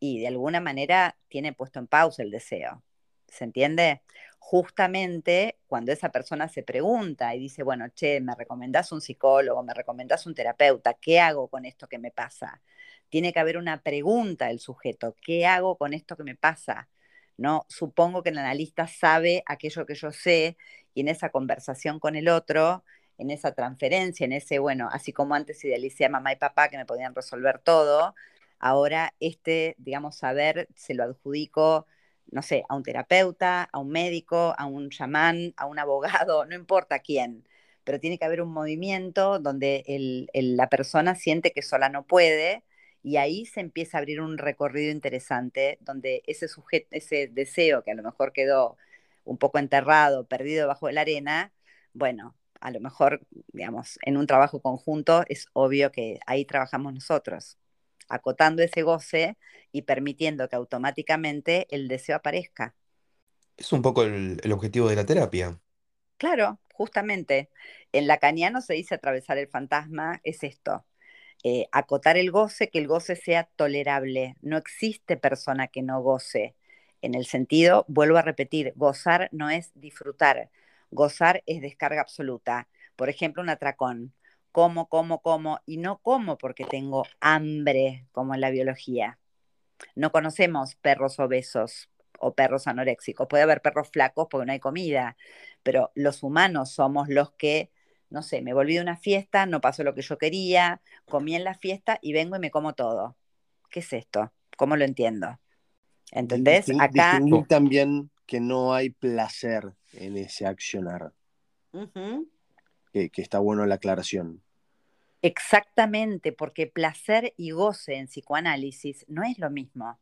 [SPEAKER 3] y de alguna manera tiene puesto en pausa el deseo. ¿Se entiende? Justamente cuando esa persona se pregunta y dice, bueno, che, me recomendás un psicólogo, me recomendás un terapeuta, ¿qué hago con esto que me pasa? Tiene que haber una pregunta del sujeto, ¿qué hago con esto que me pasa? ¿No? Supongo que el analista sabe aquello que yo sé y en esa conversación con el otro, en esa transferencia, en ese, bueno, así como antes idealicé a mamá y papá que me podían resolver todo, ahora este, digamos, saber se lo adjudico, no sé, a un terapeuta, a un médico, a un chamán, a un abogado, no importa quién, pero tiene que haber un movimiento donde la persona siente que sola no puede y ahí se empieza a abrir un recorrido interesante donde ese sujeto, ese deseo que a lo mejor quedó un poco enterrado, perdido bajo la arena, bueno, a lo mejor, digamos, en un trabajo conjunto es obvio que ahí trabajamos nosotros acotando ese goce y permitiendo que automáticamente el deseo aparezca.
[SPEAKER 1] Es un poco el, objetivo de la terapia.
[SPEAKER 3] Claro, justamente. En lacaniano se dice atravesar el fantasma, es esto. Eh, acotar el goce, que el goce sea tolerable. No existe persona que no goce. En el sentido, vuelvo a repetir, gozar no es disfrutar. Gozar es descarga absoluta. Por ejemplo, un atracón como, como, como, y no como porque tengo hambre, como en la biología. No conocemos perros obesos o perros anoréxicos. Puede haber perros flacos porque no hay comida, pero los humanos somos los que, no sé, me volví de una fiesta, no pasó lo que yo quería, comí en la fiesta y vengo y me como todo. ¿Qué es esto? ¿Cómo lo entiendo? ¿Entendés?
[SPEAKER 2] Acá. también que no hay placer en ese accionar. Que, está bueno la aclaración.
[SPEAKER 3] Exactamente, porque placer y goce en psicoanálisis no es lo mismo.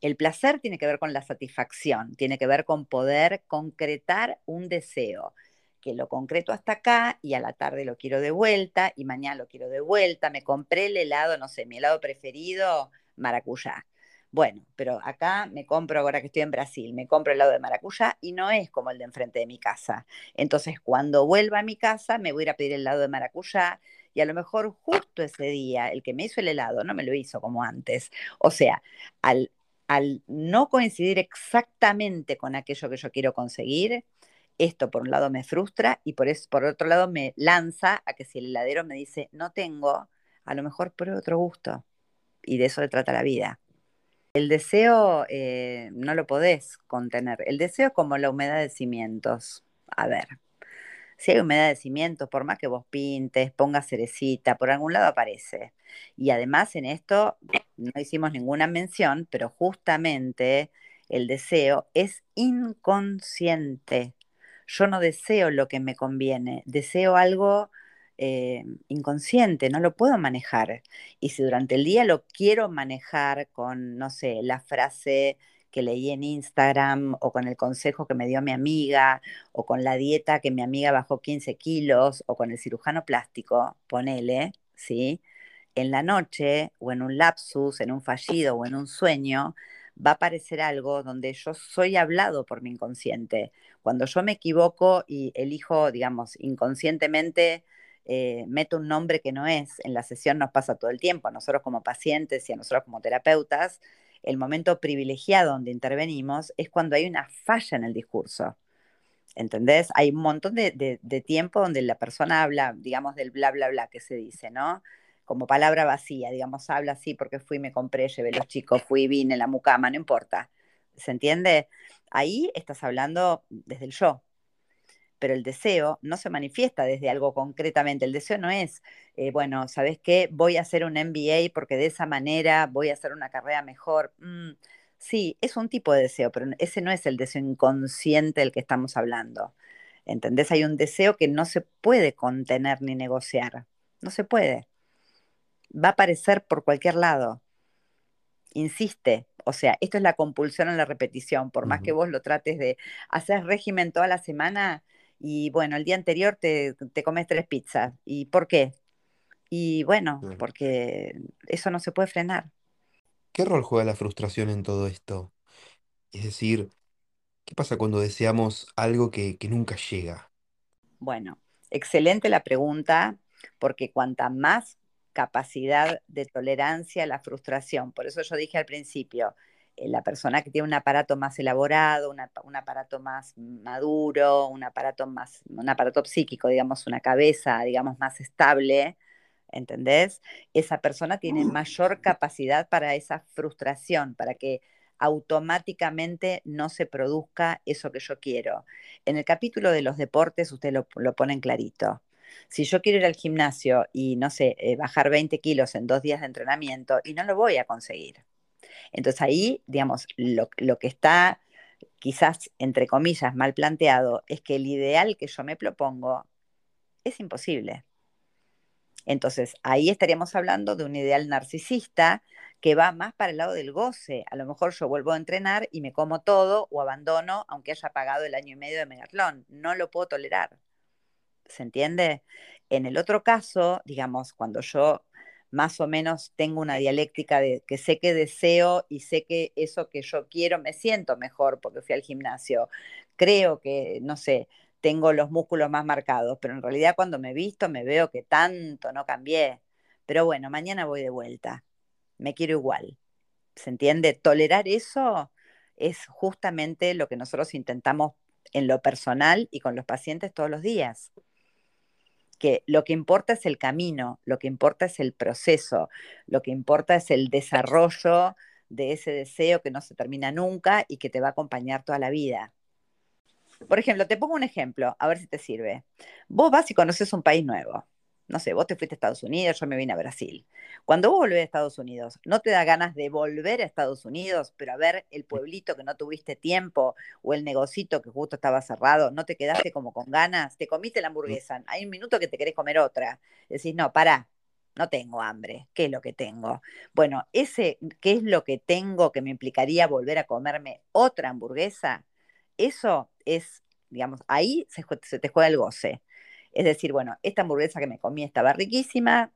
[SPEAKER 3] El placer tiene que ver con la satisfacción, tiene que ver con poder concretar un deseo, que lo concreto hasta acá y a la tarde lo quiero de vuelta y mañana lo quiero de vuelta, me compré el helado, no sé, mi helado preferido, maracuyá. Bueno, pero acá me compro, ahora que estoy en Brasil, me compro el helado de maracuyá y no es como el de enfrente de mi casa. Entonces, cuando vuelva a mi casa, me voy a ir a pedir el helado de maracuyá y a lo mejor justo ese día el que me hizo el helado no me lo hizo como antes. O sea, al, no coincidir exactamente con aquello que yo quiero conseguir, esto por un lado me frustra y por, eso, por otro lado me lanza a que si el heladero me dice no tengo, a lo mejor por otro gusto. Y de eso se trata la vida. El deseo eh, no lo podés contener. El deseo es como la humedad de cimientos. A ver, si hay humedad de cimientos, por más que vos pintes, pongas cerecita, por algún lado aparece. Y además en esto no hicimos ninguna mención, pero justamente el deseo es inconsciente. Yo no deseo lo que me conviene, deseo algo eh, inconsciente, no lo puedo manejar. Y si durante el día lo quiero manejar con, no sé, la frase que leí en Instagram o con el consejo que me dio mi amiga o con la dieta que mi amiga bajó 15 kilos o con el cirujano plástico, ponele, ¿sí? En la noche o en un lapsus, en un fallido o en un sueño, va a aparecer algo donde yo soy hablado por mi inconsciente. Cuando yo me equivoco y elijo, digamos, inconscientemente, eh, meto un nombre que no es, en la sesión nos pasa todo el tiempo, a nosotros como pacientes y a nosotros como terapeutas, el momento privilegiado donde intervenimos es cuando hay una falla en el discurso. ¿Entendés? Hay un montón de, tiempo donde la persona habla, digamos, del bla, bla, bla que se dice, ¿no? Como palabra vacía, digamos, habla así porque fui, me compré, llevé los chicos, fui, vine, la mucama, no importa. ¿Se entiende? Ahí estás hablando desde el yo, pero el deseo no se manifiesta desde algo concretamente. El deseo no es, eh, bueno, ¿sabes qué? Voy a hacer un MBA porque de esa manera voy a hacer una carrera mejor. Mm, sí, es un tipo de deseo, pero ese no es el deseo inconsciente del que estamos hablando. ¿Entendés? Hay un deseo que no se puede contener ni negociar. No se puede. Va a aparecer por cualquier lado. Insiste. O sea, esto es la compulsión en la repetición. Por más que vos lo trates de hacer régimen toda la semana, y bueno, el día anterior te, comes tres pizzas. ¿Y por qué? Y bueno, porque eso no se puede frenar.
[SPEAKER 1] ¿qué rol juega la frustración en todo esto? Es decir, ¿qué pasa cuando deseamos algo que, que nunca llega?
[SPEAKER 3] Bueno, excelente la pregunta, porque cuanta más capacidad de tolerancia a la frustración, por eso yo dije al principio, la persona que tiene un aparato más elaborado, un aparato más maduro, un aparato más, un aparato psíquico, digamos, una cabeza, digamos, más estable, ¿entendés? Esa persona tiene mayor capacidad para esa frustración, para que automáticamente no se produzca eso que yo quiero. En el capítulo de los deportes, usted lo, lo ponen clarito. Si yo quiero ir al gimnasio y, no sé, eh, bajar 20 kilos en dos días de entrenamiento, y no lo voy a conseguir. Entonces ahí, digamos, lo, lo que está quizás, entre comillas, mal planteado, es que el ideal que yo me propongo es imposible. Entonces, ahí estaríamos hablando de un ideal narcisista que va más para el lado del goce. A lo mejor yo vuelvo a entrenar y me como todo o abandono, aunque haya pagado el año y medio de Megatlón. No lo puedo tolerar. ¿Se entiende? En el otro caso, digamos, cuando yo más o menos tengo una dialéctica de que sé que deseo y sé que eso que yo quiero me siento mejor porque fui al gimnasio. Creo que, no sé, tengo los músculos más marcados, pero en realidad cuando me visto me veo que tanto no cambié. Pero bueno, mañana voy de vuelta. Me quiero igual. ¿Se entiende? Tolerar eso es justamente lo que nosotros intentamos en lo personal y con los pacientes todos los días. Que lo que importa es el camino, lo que importa es el proceso, lo que importa es el desarrollo de ese deseo que no se termina nunca y que te va a acompañar toda la vida. Por ejemplo, te pongo un ejemplo, a ver si te sirve. Vos vas y conoces un país nuevo. No sé, vos te fuiste a Estados Unidos, yo me vine a Brasil. Cuando vos volvés a Estados Unidos, ¿no te da ganas de volver a Estados Unidos, pero a ver el pueblito que no tuviste tiempo o el negocito que justo estaba cerrado? ¿No te quedaste como con ganas? Te comiste la hamburguesa, hay un minuto que te querés comer otra. Decís, no, pará, no tengo hambre. ¿Qué es lo que tengo? Bueno, ese, ¿qué es lo que tengo que me implicaría volver a comerme otra hamburguesa? Eso es, digamos, ahí se, te juega el goce. Es decir, bueno, esta hamburguesa que me comí estaba riquísima,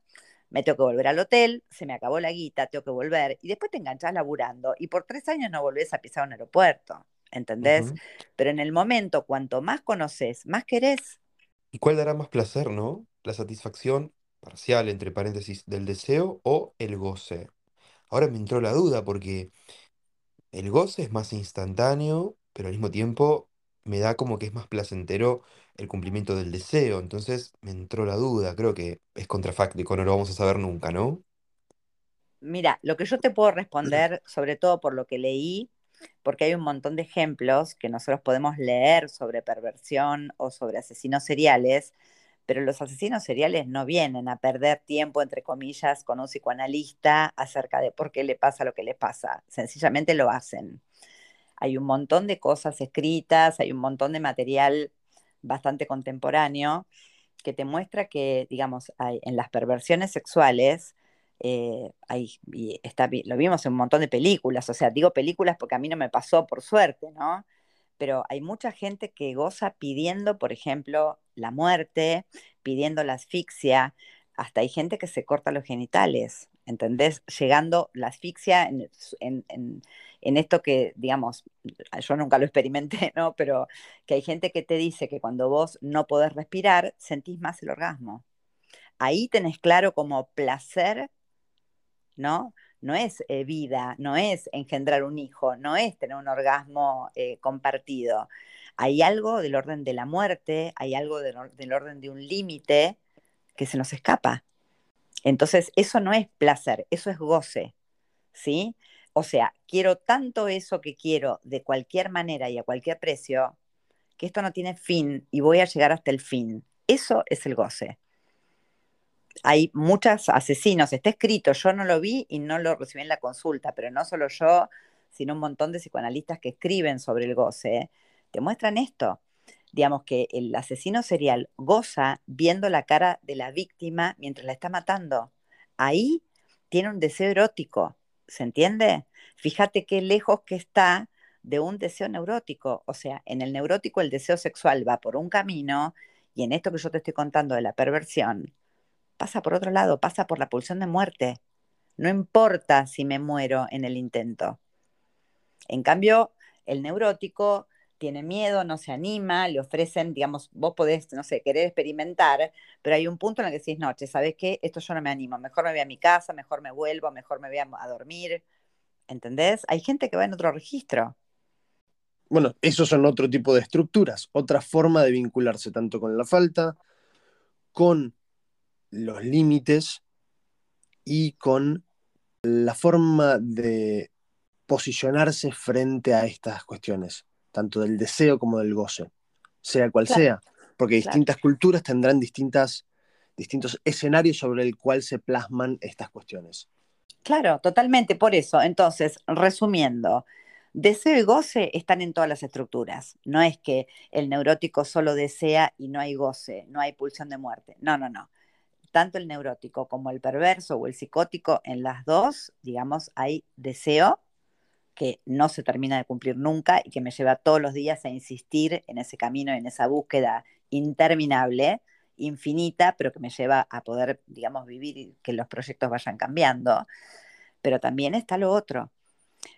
[SPEAKER 3] me tengo que volver al hotel, se me acabó la guita, tengo que volver, y después te enganchás laburando, y por tres años no volvés a pisar un aeropuerto, ¿entendés? Pero en el momento, cuanto más conoces, más querés.
[SPEAKER 1] ¿Y cuál dará más placer, no? La satisfacción parcial, entre paréntesis, del deseo o el goce. Ahora me entró la duda porque el goce es más instantáneo, pero al mismo tiempo me da como que es más placentero el cumplimiento del deseo. Entonces me entró la duda, creo que es contrafáctico, no lo vamos a saber nunca, ¿no?
[SPEAKER 3] Mira, lo que yo te puedo responder, sobre todo por lo que leí, porque hay un montón de ejemplos que nosotros podemos leer sobre perversión o sobre asesinos seriales, pero los asesinos seriales no vienen a perder tiempo, entre comillas, con un psicoanalista acerca de por qué le pasa lo que le pasa. Sencillamente lo hacen hay un montón de cosas escritas, hay un montón de material bastante contemporáneo que te muestra que, digamos, en las perversiones sexuales, eh, está, lo vimos en un montón de películas, o sea, digo películas porque a mí no me pasó por suerte, ¿no? Pero hay mucha gente que goza pidiendo, por ejemplo, la muerte, pidiendo la asfixia, hasta hay gente que se corta los genitales, ¿entendés? Llegando la asfixia en, esto que, digamos, yo nunca lo experimenté, ¿no? Pero que hay gente que te dice que cuando vos no podés respirar, sentís más el orgasmo. Ahí tenés claro como placer, ¿no? No es eh, vida, no es engendrar un hijo, no es tener un orgasmo eh, compartido. Hay algo del orden de la muerte, hay algo del orden de un límite que se nos escapa. Entonces, eso no es placer, eso es goce, ¿sí? O sea, quiero tanto eso que quiero de cualquier manera y a cualquier precio, que esto no tiene fin y voy a llegar hasta el fin. Eso es el goce. Hay muchos asesinos, está escrito, yo no lo vi y no lo recibí en la consulta, pero no solo yo, sino un montón de psicoanalistas que escriben sobre el goce, te muestran esto. Digamos que el asesino serial goza viendo la cara de la víctima mientras la está matando. Ahí tiene un deseo erótico, ¿se entiende? Fíjate qué lejos que está de un deseo neurótico. O sea, en el neurótico el deseo sexual va por un camino y en esto que yo te estoy contando de la perversión, pasa por otro lado, pasa por la pulsión de muerte. No importa si me muero en el intento. En cambio, el neurótico tiene miedo, no se anima, le ofrecen, digamos, vos podés, no sé, querer experimentar, pero hay un punto en el que decís, noche, ¿sabes qué? Esto yo no me animo, mejor me voy a mi casa, mejor me vuelvo, mejor me voy a, dormir, ¿entendés? Hay gente que va en otro registro.
[SPEAKER 2] Bueno, esos son otro tipo de estructuras, otra forma de vincularse tanto con la falta, con los límites y con la forma de posicionarse frente a estas cuestiones tanto del deseo como del goce, sea cual sea, porque distintas culturas tendrán distintas, distintos escenarios sobre el cual se plasman estas cuestiones.
[SPEAKER 3] Claro, totalmente, por eso. Entonces, resumiendo, deseo y goce están en todas las estructuras. No es que el neurótico solo desea y no hay goce, no hay pulsión de muerte. No, no, no. Tanto el neurótico como el perverso o el psicótico, en las dos, digamos, hay deseo que no se termina de cumplir nunca y que me lleva todos los días a insistir en ese camino, en esa búsqueda interminable, infinita, pero que me lleva a poder, digamos, vivir y que los proyectos vayan cambiando. Pero también está lo otro.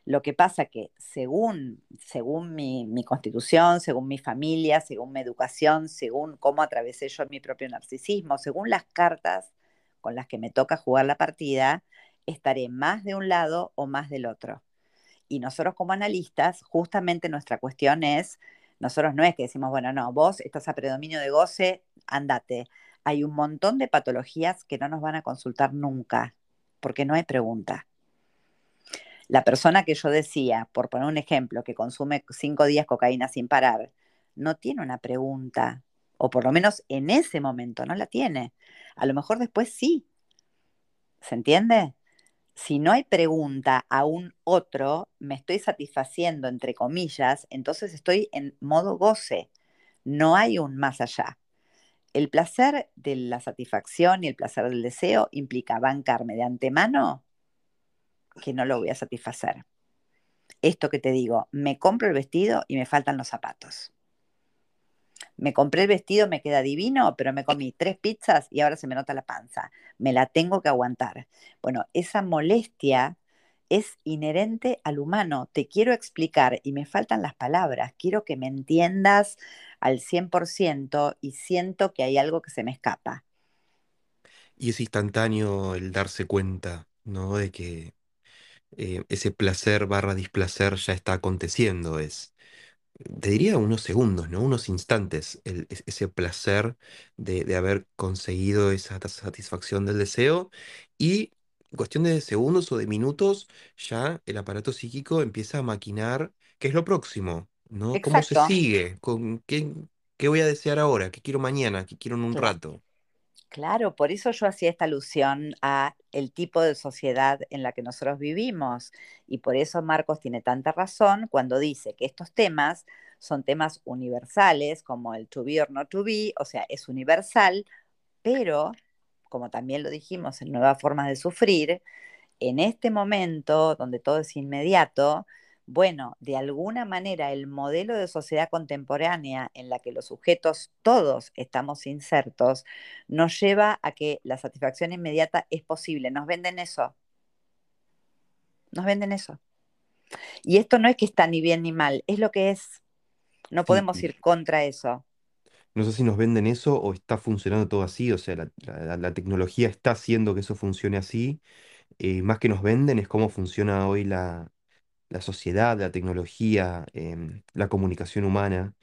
[SPEAKER 3] Lo que pasa que según, según mi, mi, constitución, según mi familia, según mi educación, según cómo atravesé yo mi propio narcisismo, según las cartas con las que me toca jugar la partida, estaré más de un lado o más del otro. Y nosotros como analistas, justamente nuestra cuestión es, nosotros no es que decimos, bueno, no, vos estás a predominio de goce, andate. Hay un montón de patologías que no nos van a consultar nunca, porque no hay pregunta. La persona que yo decía, por poner un ejemplo, que consume cinco días cocaína sin parar, no tiene una pregunta, o por lo menos en ese momento no la tiene. A lo mejor después sí. ¿Se entiende? Si no hay pregunta a un otro, me estoy satisfaciendo, entre comillas, entonces estoy en modo goce. No hay un más allá. El placer de la satisfacción y el placer del deseo implica bancarme de antemano que no lo voy a satisfacer. Esto que te digo, me compro el vestido y me faltan los zapatos me compré el vestido, me queda divino, pero me comí tres pizzas y ahora se me nota la panza. Me la tengo que aguantar. Bueno, esa molestia es inherente al humano. Te quiero explicar y me faltan las palabras. Quiero que me entiendas al 100% y siento que hay algo que se me escapa.
[SPEAKER 1] Y es instantáneo el darse cuenta, ¿no? De que eh, ese placer barra displacer ya está aconteciendo. Es, te diría unos segundos, ¿no? Unos instantes, ese placer de, haber conseguido esa satisfacción del deseo y en cuestión de segundos o de minutos ya el aparato psíquico empieza a maquinar qué es lo próximo, ¿no? ¿Cómo se sigue? ¿Con qué, qué voy a desear ahora? ¿Qué quiero mañana? ¿Qué quiero en un rato?
[SPEAKER 3] Claro, por eso yo hacía esta alusión a el tipo de sociedad en la que nosotros vivimos y por eso Marcos tiene tanta razón cuando dice que estos temas son temas universales como el to be or not to be, o sea, es universal, pero como también lo dijimos en Nuevas Formas de Sufrir, en este momento donde todo es inmediato, bueno, de alguna manera el modelo de sociedad contemporánea en la que los sujetos todos estamos insertos nos lleva a que la satisfacción inmediata es posible. Nos venden eso. Nos venden eso. Y esto no es que está ni bien ni mal, es lo que es. No podemos ir contra eso.
[SPEAKER 1] No sé si nos venden eso o está funcionando todo así, o sea, la, tecnología está haciendo que eso funcione así. Eh, más que nos venden es cómo funciona hoy la, la sociedad, la tecnología, em, la comunicación humana.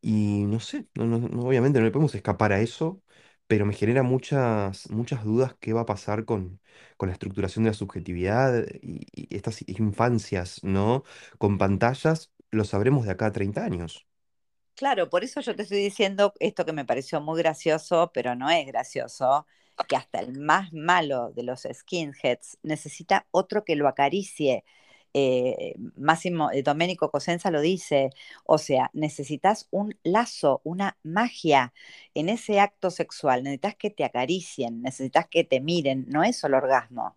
[SPEAKER 1] Y no sé, obviamente no le podemos escapar a eso, pero me genera muchas, muchas dudas qué va a pasar con, con la estructuración de la subjetividad y, y estas infancias, ¿no? Con pantallas, lo sabremos de acá a 30 años.
[SPEAKER 3] Claro, por eso yo te estoy diciendo esto que me pareció muy gracioso, pero no es gracioso, que hasta el más malo de los skinheads necesita otro que lo acaricie, eh, Máximo eh, Domenico Cosenza lo dice, o sea, necesitas un lazo, una magia en ese acto sexual, necesitas que te acaricien, necesitas que te miren, no es solo orgasmo.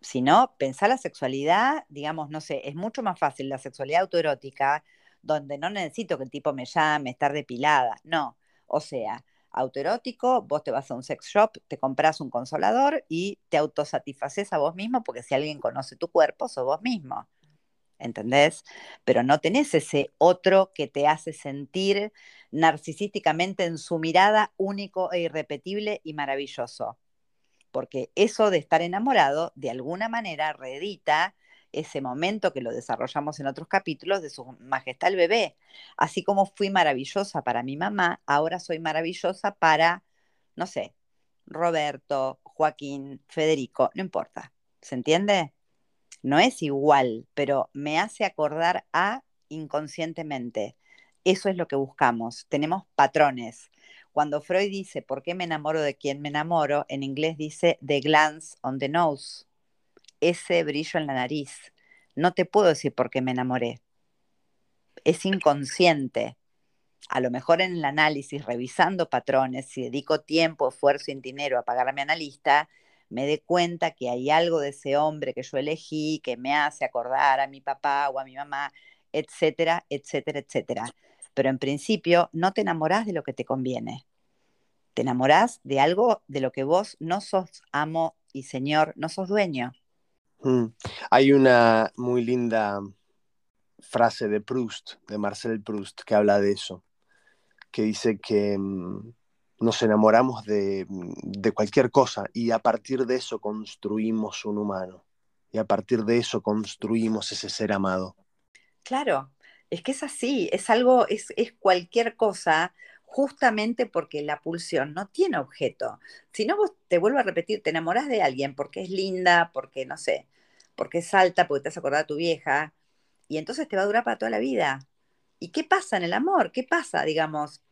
[SPEAKER 3] Si no, pensar la sexualidad, digamos, no sé, es mucho más fácil la sexualidad autoerótica, donde no necesito que el tipo me llame, estar depilada, no. O sea, autoerótico, vos te vas a un sex shop, te compras un consolador y te autosatisfaces a vos mismo porque si alguien conoce tu cuerpo, sos vos mismo. ¿Entendés? Pero no tenés ese otro que te hace sentir narcisísticamente en su mirada único e irrepetible y maravilloso. Porque eso de estar enamorado, de alguna manera, reedita ese momento que lo desarrollamos en otros capítulos de su majestad el bebé. Así como fui maravillosa para mi mamá, ahora soy maravillosa para, no sé, Roberto, Joaquín, Federico, no importa. ¿Se entiende? No es igual, pero me hace acordar a inconscientemente. Eso es lo que buscamos. Tenemos patrones. Cuando Freud dice, ¿por qué me enamoro de quién me enamoro? En inglés dice, the glance on the nose ese brillo en la nariz. No te puedo decir por qué me enamoré. Es inconsciente. A lo mejor en el análisis, revisando patrones, si dedico tiempo, esfuerzo y dinero a pagar a mi analista, me dé cuenta que hay algo de ese hombre que yo elegí, que me hace acordar a mi papá o a mi mamá, etcétera, etcétera, etcétera. Pero en principio no te enamorás de lo que te conviene. Te enamorás de algo de lo que vos no sos amo y señor, no sos dueño.
[SPEAKER 4] Mm. Hay una muy linda frase de Proust, de Marcel Proust, que habla de eso, que dice que mm, nos enamoramos de, de, cualquier cosa y a partir de eso construimos un humano y a partir de eso construimos ese ser amado.
[SPEAKER 3] Claro, es que es así, es algo, es, es cualquier cosa justamente porque la pulsión no tiene objeto. Si no, vos te vuelvo a repetir, te enamorás de alguien porque es linda, porque no sé, porque es alta, porque te has acordado a tu vieja, y entonces te va a durar para toda la vida. ¿Y qué pasa en el amor? ¿Qué pasa, digamos?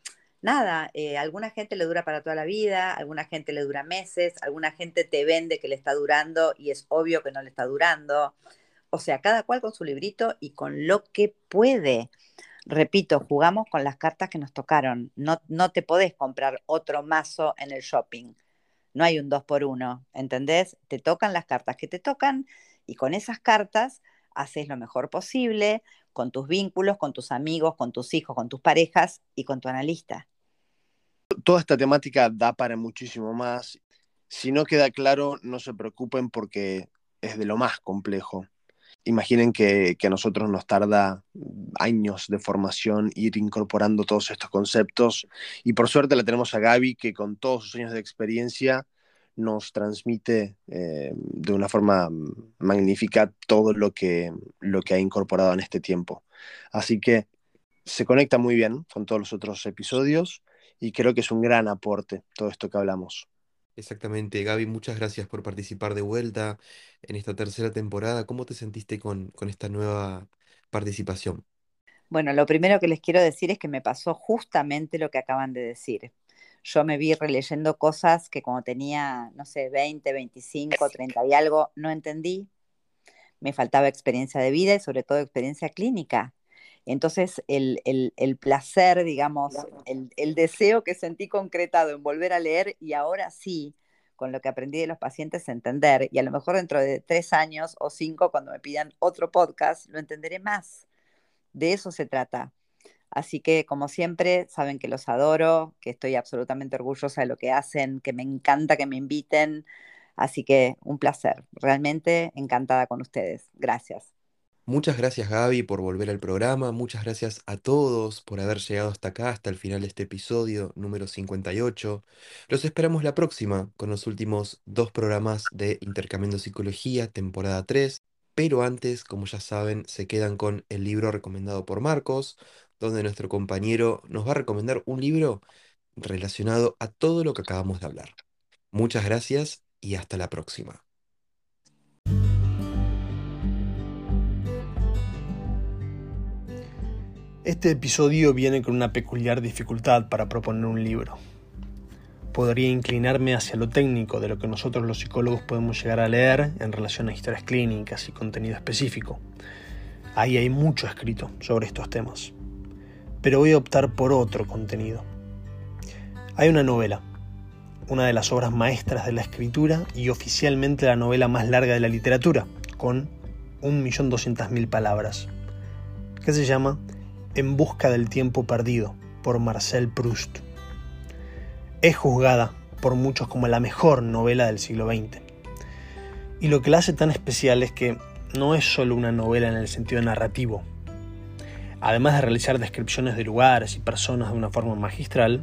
[SPEAKER 3] Nada, eh, alguna gente le dura para toda la vida, alguna gente le dura meses, alguna gente te vende que le está durando y es obvio que no le está durando. O sea, cada cual con su librito y con lo que puede repito, jugamos con las cartas que nos tocaron. No, no te podés comprar otro mazo en el shopping. No hay un dos por uno, ¿entendés? Te tocan las cartas que te tocan y con esas cartas haces lo mejor posible con tus vínculos, con tus amigos, con tus hijos, con tus parejas y con tu analista.
[SPEAKER 4] Toda esta temática da para muchísimo más. Si no queda claro, no se preocupen porque es de lo más complejo. Imaginen que, a nosotros nos tarda años de formación ir incorporando todos estos conceptos y por suerte la tenemos a Gaby que con todos sus años de experiencia nos transmite eh, de una forma magnífica todo lo que, lo que ha incorporado en este tiempo. Así que se conecta muy bien con todos los otros episodios y creo que es un gran aporte todo esto que hablamos.
[SPEAKER 1] Exactamente, Gaby, muchas gracias por participar de vuelta en esta tercera temporada. ¿Cómo te sentiste con, con esta nueva participación?
[SPEAKER 3] Bueno, lo primero que les quiero decir es que me pasó justamente lo que acaban de decir. Yo me vi releyendo cosas que cuando tenía, no sé, 20, 25, 30 y algo, no entendí. Me faltaba experiencia de vida y sobre todo experiencia clínica. Entonces, el, placer, digamos, el, deseo que sentí concretado en volver a leer y ahora sí, con lo que aprendí de los pacientes, entender. Y a lo mejor dentro de tres años o cinco, cuando me pidan otro podcast, lo entenderé más. De eso se trata. Así que, como siempre, saben que los adoro, que estoy absolutamente orgullosa de lo que hacen, que me encanta que me inviten. Así que un placer, realmente encantada con ustedes. Gracias.
[SPEAKER 1] Muchas gracias Gaby por volver al programa, muchas gracias a todos por haber llegado hasta acá, hasta el final de este episodio número 58. Los esperamos la próxima con los últimos dos programas de Intercambiando Psicología, temporada 3. Pero antes, como ya saben, se quedan con el libro recomendado por Marcos, donde nuestro compañero nos va a recomendar un libro relacionado a todo lo que acabamos de hablar. Muchas gracias y hasta la próxima.
[SPEAKER 2] Este episodio viene con una peculiar dificultad para proponer un libro. Podría inclinarme hacia lo técnico de lo que nosotros los psicólogos podemos llegar a leer en relación a historias clínicas y contenido específico. Ahí hay mucho escrito sobre estos temas. Pero voy a optar por otro contenido. Hay una novela, una de las obras maestras de la escritura y oficialmente la novela más larga de la literatura, con 1.200.000 palabras, que se llama en busca del tiempo perdido, por Marcel Proust. es juzgada por muchos como la mejor novela del siglo XX. Y lo que la hace tan especial es que no es solo una novela en el sentido narrativo. Además de realizar descripciones de lugares y personas de una forma magistral,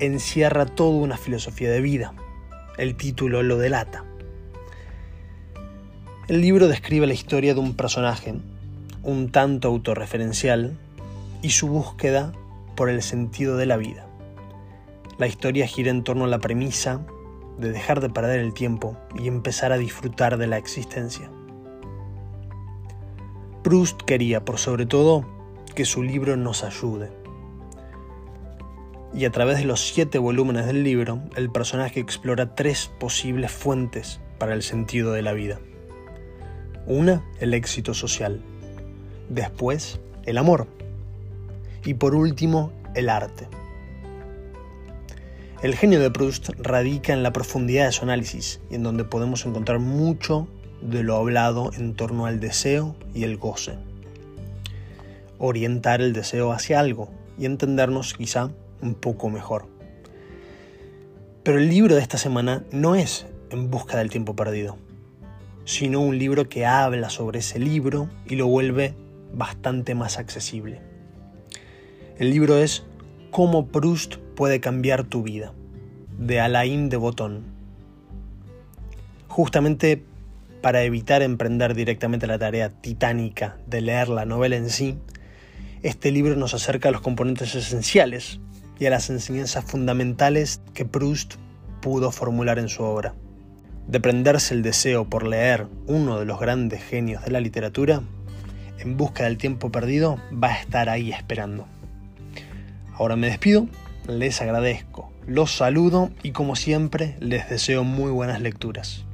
[SPEAKER 2] encierra toda una filosofía de vida. El título lo delata. El libro describe la historia de un personaje, un tanto autorreferencial, y su búsqueda por el sentido de la vida. La historia gira en torno a la premisa de dejar de perder el tiempo y empezar a disfrutar de la existencia. Proust quería, por sobre todo, que su libro nos ayude. Y a través de los siete volúmenes del libro, el personaje explora tres posibles fuentes para el sentido de la vida. Una, el éxito social. Después, el amor. Y por último, el arte. El genio de Proust radica en la profundidad de su análisis y en donde podemos encontrar mucho de lo hablado en torno al deseo y el goce. Orientar el deseo hacia algo y entendernos quizá un poco mejor. Pero el libro de esta semana no es En busca del tiempo perdido, sino un libro que habla sobre ese libro y lo vuelve bastante más accesible. El libro es Cómo Proust puede cambiar tu vida, de Alain de Botton. Justamente para evitar emprender directamente la tarea titánica de leer la novela en sí, este libro nos acerca a los componentes esenciales y a las enseñanzas fundamentales que Proust pudo formular en su obra. De prenderse el deseo por leer uno de los grandes genios de la literatura, en busca del tiempo perdido, va a estar ahí esperando. Ahora me despido, les agradezco, los saludo y como siempre les deseo muy buenas lecturas.